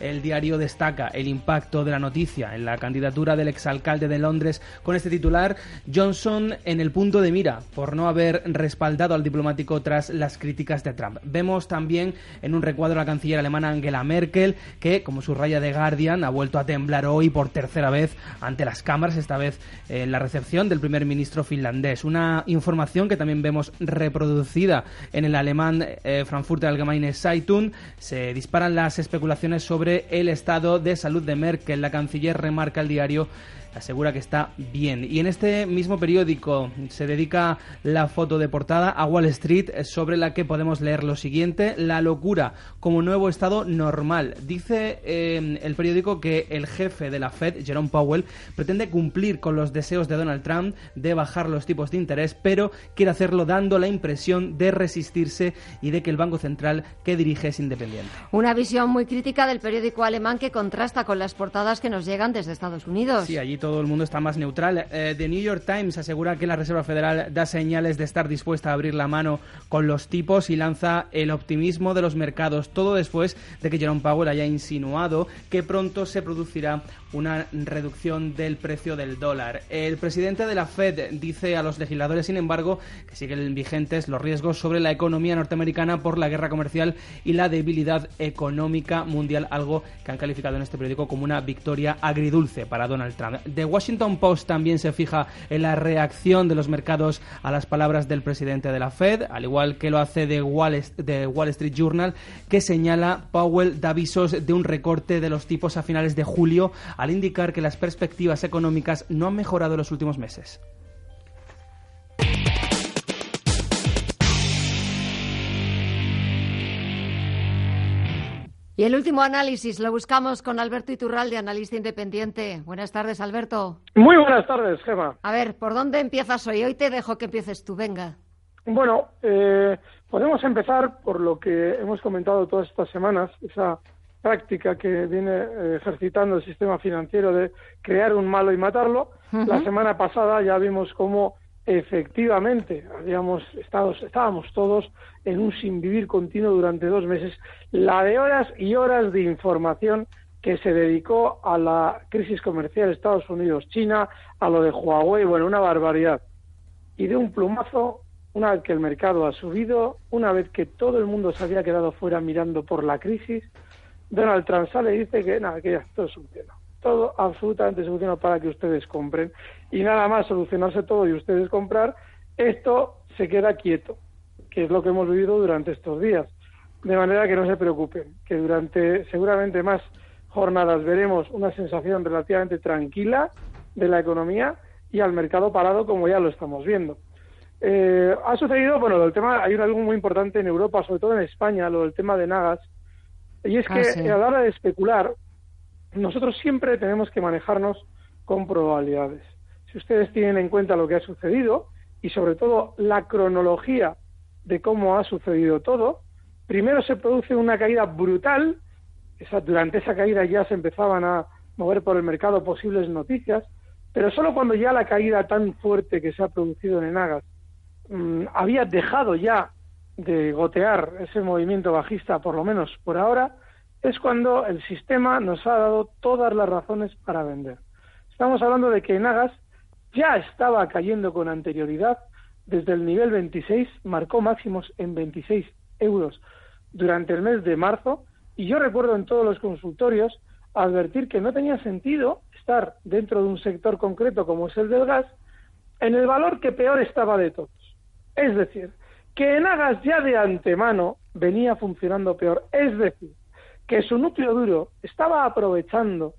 Speaker 5: El diario destaca el impacto de la noticia en la candidatura del exalcalde de Londres con este titular, Johnson en el punto de mira por no haber respaldado al diplomático tras las críticas de Trump. Vemos también en un recuadro la canciller alemana Angela Merkel que, como subraya The Guardian, ha vuelto a temblar hoy por tercera vez ante las cámaras, esta vez en la recepción del primer ministro finlandés. Una información que también vemos reproducida en el alemán eh, Frankfurter Allgemeine Zeitung. Se disparan las especulaciones sobre el estado de salud de Merkel. La canciller remarca al diario asegura que está bien. Y en este mismo periódico se dedica la foto de portada a Wall Street sobre la que podemos leer lo siguiente, la locura como nuevo estado normal. Dice eh, el periódico que el jefe de la Fed, Jerome Powell, pretende cumplir con los deseos de Donald Trump de bajar los tipos de interés, pero quiere hacerlo dando la impresión de resistirse y de que el Banco Central que dirige es independiente.
Speaker 1: Una visión muy crítica del periódico alemán que contrasta con las portadas que nos llegan desde Estados Unidos.
Speaker 5: Sí, allí todo el mundo está más neutral. Eh, The New York Times asegura que la Reserva Federal da señales de estar dispuesta a abrir la mano con los tipos y lanza el optimismo de los mercados, todo después de que Jerome Powell haya insinuado que pronto se producirá una reducción del precio del dólar. El presidente de la Fed dice a los legisladores, sin embargo, que siguen vigentes los riesgos sobre la economía norteamericana por la guerra comercial y la debilidad económica mundial, algo que han calificado en este periódico como una victoria agridulce para Donald Trump.
Speaker 35: The Washington Post también se fija en la reacción de los mercados a las palabras del presidente de la Fed, al igual que lo hace The Wall, Wall Street Journal, que señala Powell da avisos de un recorte de los tipos a finales de julio, al indicar que las perspectivas económicas no han mejorado en los últimos meses.
Speaker 1: Y el último análisis lo buscamos con Alberto Iturralde, analista independiente. Buenas tardes, Alberto.
Speaker 36: Muy buenas tardes, Gemma.
Speaker 1: A ver, ¿por dónde empiezas hoy? Hoy te dejo que empieces tú, venga.
Speaker 36: Bueno, eh, podemos empezar por lo que hemos comentado todas estas semanas, esa práctica que viene eh, ejercitando el sistema financiero de crear un malo y matarlo. La semana pasada ya vimos cómo efectivamente habíamos estado, estábamos todos en un sin vivir continuo durante dos meses, la de horas y horas de información que se dedicó a la crisis comercial Estados Unidos-China, a lo de Huawei, bueno, una barbaridad. Y de un plumazo, una vez que el mercado ha subido, una vez que todo el mundo se había quedado fuera mirando por la crisis, Donald Trump sale y dice que nada, que ya todo solucionado todo absolutamente solucionado para que ustedes compren y nada más solucionarse todo y ustedes comprar, esto se queda quieto, que es lo que hemos vivido durante estos días. De manera que no se preocupen, que durante seguramente más jornadas veremos una sensación relativamente tranquila de la economía y al mercado parado como ya lo estamos viendo. Eh, ha sucedido, bueno, el tema, hay algo muy importante en Europa, sobre todo en España, lo del tema de Nagas, y es ah, que a la hora de especular, nosotros siempre tenemos que manejarnos con probabilidades. Si ustedes tienen en cuenta lo que ha sucedido y sobre todo la cronología de cómo ha sucedido todo, primero se produce una caída brutal, durante esa caída ya se empezaban a mover por el mercado posibles noticias, pero solo cuando ya la caída tan fuerte que se ha producido en Enagas mm, había dejado ya de gotear ese movimiento bajista, por lo menos por ahora, es cuando el sistema nos ha dado todas las razones para vender. Estamos hablando de que Nagas ya estaba cayendo con anterioridad desde el nivel 26, marcó máximos en 26 euros durante el mes de marzo y yo recuerdo en todos los consultorios advertir que no tenía sentido estar dentro de un sector concreto como es el del gas en el valor que peor estaba de todos. Es decir, que Nagas ya de antemano venía funcionando peor. Es decir, que su núcleo duro estaba aprovechando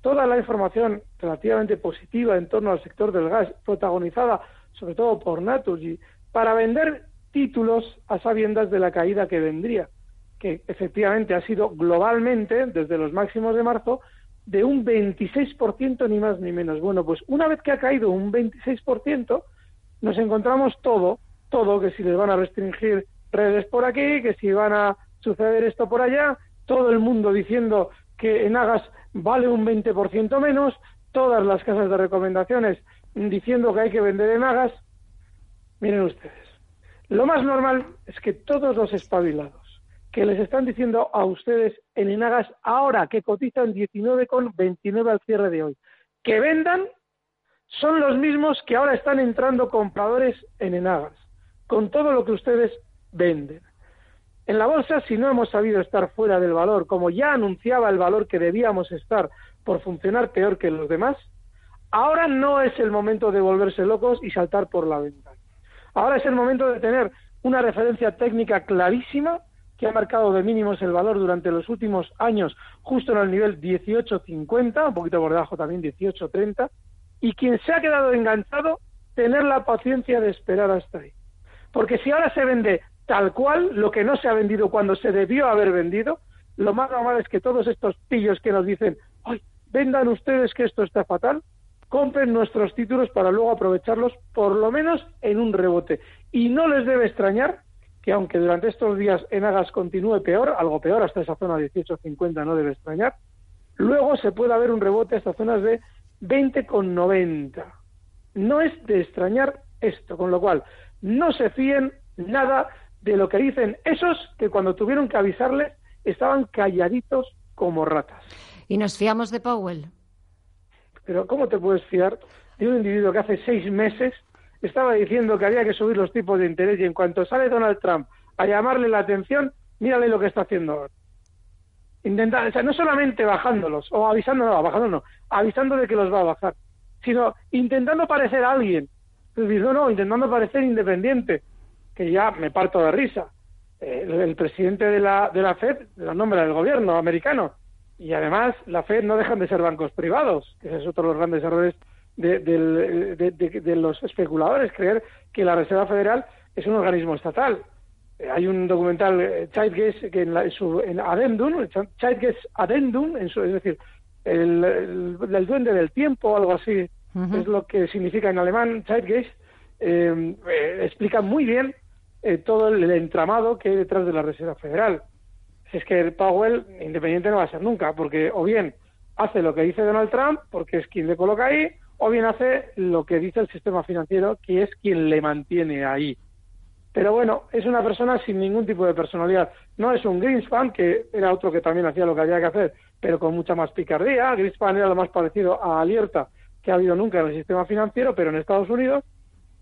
Speaker 36: toda la información relativamente positiva en torno al sector del gas, protagonizada sobre todo por Naturgy, para vender títulos a sabiendas de la caída que vendría, que efectivamente ha sido globalmente, desde los máximos de marzo, de un 26% ni más ni menos. Bueno, pues una vez que ha caído un 26%, nos encontramos todo, todo, que si les van a restringir redes por aquí, que si van a suceder esto por allá, todo el mundo diciendo que en Agas vale un 20% menos, todas las casas de recomendaciones diciendo que hay que vender en Agas. Miren ustedes, lo más normal es que todos los espabilados que les están diciendo a ustedes en Enagas ahora que cotizan 19,29 al cierre de hoy, que vendan, son los mismos que ahora están entrando compradores en Enagas, con todo lo que ustedes venden. En la bolsa, si no hemos sabido estar fuera del valor, como ya anunciaba el valor que debíamos estar por funcionar peor que los demás, ahora no es el momento de volverse locos y saltar por la ventana. Ahora es el momento de tener una referencia técnica clarísima que ha marcado de mínimos el valor durante los últimos años, justo en el nivel 18.50, un poquito por debajo también 18.30, y quien se ha quedado enganchado, tener la paciencia de esperar hasta ahí. Porque si ahora se vende tal cual lo que no se ha vendido cuando se debió haber vendido, lo más normal es que todos estos pillos que nos dicen, vendan ustedes que esto está fatal, compren nuestros títulos para luego aprovecharlos por lo menos en un rebote. Y no les debe extrañar que aunque durante estos días en Agas continúe peor, algo peor hasta esa zona 18.50 no debe extrañar, luego se pueda ver un rebote hasta zonas de 20,90. No es de extrañar esto, con lo cual no se fíen nada de lo que dicen esos que cuando tuvieron que avisarles estaban calladitos como ratas.
Speaker 1: ¿Y nos fiamos de Powell?
Speaker 36: Pero ¿cómo te puedes fiar de un individuo que hace seis meses estaba diciendo que había que subir los tipos de interés y en cuanto sale Donald Trump a llamarle la atención, mírale lo que está haciendo ahora? Intentar, o sea, no solamente bajándolos o avisando, no, avisando de que los va a bajar. sino intentando parecer alguien. No, intentando parecer independiente, que ya me parto de risa. el, presidente de la, de la FED la nombra del gobierno americano. Y además, la FED no dejan de ser bancos privados, que es otro de los grandes errores de, de, los especuladores, creer que la Reserva Federal es un organismo estatal. Eh, hay un documental, eh, que en, la, su en Addendum, Addendum, es decir, el, el, duende del tiempo, algo así, es lo que significa en alemán Zeitgeist, eh, eh, explica muy bien todo el, entramado que hay detrás de la Reserva Federal. Es que el Powell independiente no va a ser nunca, porque o bien hace lo que dice Donald Trump, porque es quien le coloca ahí, o bien hace lo que dice el sistema financiero, que es quien le mantiene ahí. Pero bueno, es una persona sin ningún tipo de personalidad. No es un Greenspan, que era otro que también hacía lo que había que hacer, pero con mucha más picardía. Greenspan era lo más parecido a Alerta que ha habido nunca en el sistema financiero, pero en Estados Unidos.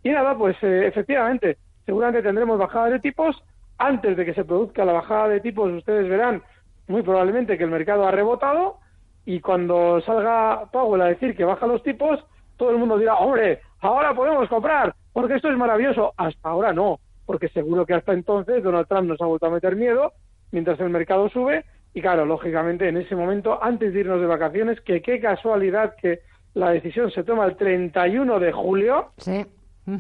Speaker 36: Y nada, pues eh, efectivamente, seguramente tendremos bajada de tipos. Antes de que se produzca la bajada de tipos, ustedes verán muy probablemente que el mercado ha rebotado y cuando salga Powell a decir que baja los tipos, todo el mundo dirá, hombre, ahora podemos comprar, porque esto es maravilloso. Hasta ahora no, porque seguro que hasta entonces Donald Trump nos ha vuelto a meter miedo mientras el mercado sube. Y claro, lógicamente en ese momento, antes de irnos de vacaciones, que qué casualidad que la decisión se toma el 31 de julio,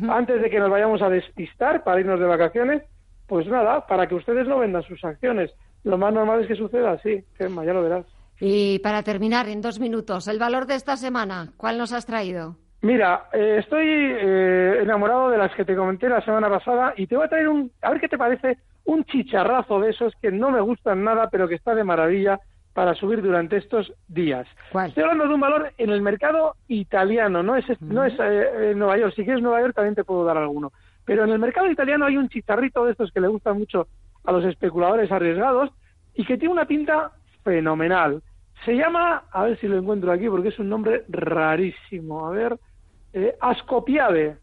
Speaker 36: antes de que nos vayamos a despistar para irnos de vacaciones, pues nada, para que ustedes no vendan sus acciones. Lo más normal es que suceda así, Gemma, ya lo verás.
Speaker 1: Y para terminar, en dos minutos, el valor de esta semana, ¿cuál nos has traído?
Speaker 36: Mira, eh, estoy eh, enamorado de las que te comenté la semana pasada y te voy a traer un, a ver qué te parece, un chicharrazo de esos que no me gustan nada, pero que está de maravilla para subir durante estos días. Estoy hablando de un valor en el mercado italiano, no es, no es eh, Nueva York. Si quieres Nueva York también te puedo dar alguno. Pero en el mercado italiano hay un chicharrito de estos que le gustan mucho a los especuladores arriesgados y que tiene una pinta fenomenal. Se llama, a ver si lo encuentro aquí porque es un nombre rarísimo, a ver, eh, Ascopiade.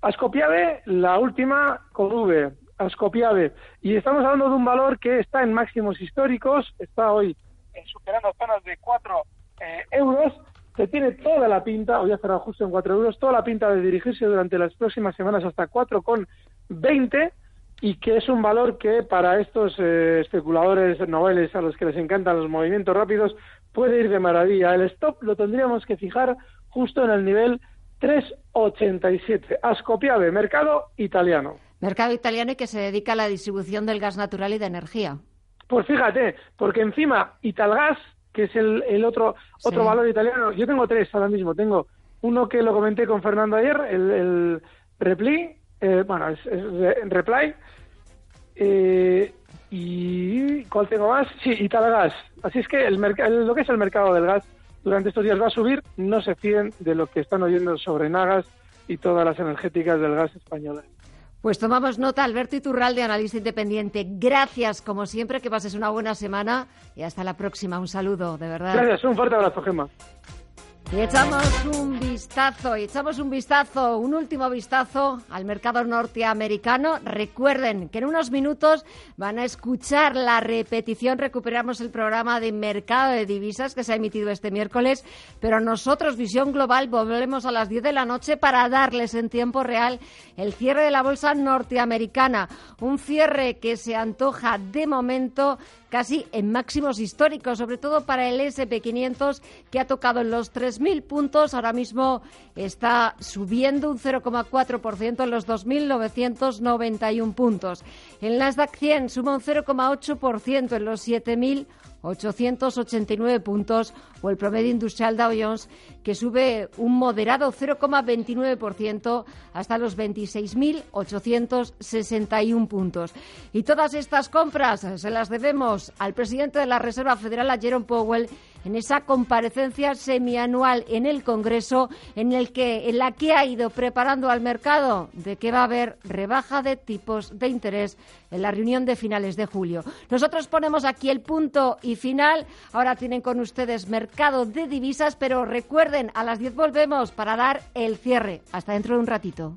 Speaker 36: Ascopiade, la última con V, Ascopiade. Y estamos hablando de un valor que está en máximos históricos, está hoy superando zonas de 4 eh, euros, que tiene toda la pinta, hoy ha cerrado justo en 4 euros, toda la pinta de dirigirse durante las próximas semanas hasta 4,20 y que es un valor que para estos eh, especuladores noveles a los que les encantan los movimientos rápidos puede ir de maravilla. El stop lo tendríamos que fijar justo en el nivel 3,87. Ascopiave, mercado italiano.
Speaker 1: Mercado italiano y que se dedica a la distribución del gas natural y de energía.
Speaker 36: Pues fíjate, porque encima Italgas, que es el, otro, otro valor italiano, yo tengo tres ahora mismo. Tengo uno que lo comenté con Fernando ayer, el, el Repli, eh, bueno, es, Reply. Eh, ¿Y cuál tengo más? Sí, Italgas. Así es que el lo que es el mercado del gas durante estos días va a subir. No se fíen de lo que están oyendo sobre Nagas y todas las energéticas del gas españolas.
Speaker 1: Pues tomamos nota, Alberto Iturralde, analista independiente. Gracias, como siempre, que pases una buena semana y hasta la próxima. Un saludo, de verdad.
Speaker 36: Gracias, un fuerte abrazo, Gemma.
Speaker 1: Y echamos un vistazo, y echamos un vistazo, un último vistazo al mercado norteamericano. Recuerden que en unos minutos van a escuchar la repetición. Recuperamos el programa de mercado de divisas que se ha emitido este miércoles, pero nosotros, Visión Global, volvemos a las 10 de la noche para darles en tiempo real el cierre de la bolsa norteamericana. Un cierre que se antoja de momento casi en máximos históricos, sobre todo para el SP500 que ha tocado en los 3.000 puntos. Ahora mismo está subiendo un 0,4% en los 2.991 puntos. El Nasdaq 100 suma un 0,8% en los 7.000 889 puntos, o el promedio industrial Dow Jones, que sube un moderado 0,29% hasta los 26.861 puntos. Y todas estas compras se las debemos al presidente de la Reserva Federal, a Jerome Powell, en esa comparecencia semianual en el Congreso en, el que, en la que ha ido preparando al mercado de que va a haber rebaja de tipos de interés en la reunión de finales de julio. Nosotros ponemos aquí el punto y final. Ahora tienen con ustedes mercado de divisas, pero recuerden, a las 10 volvemos para dar el cierre. Hasta dentro de un ratito.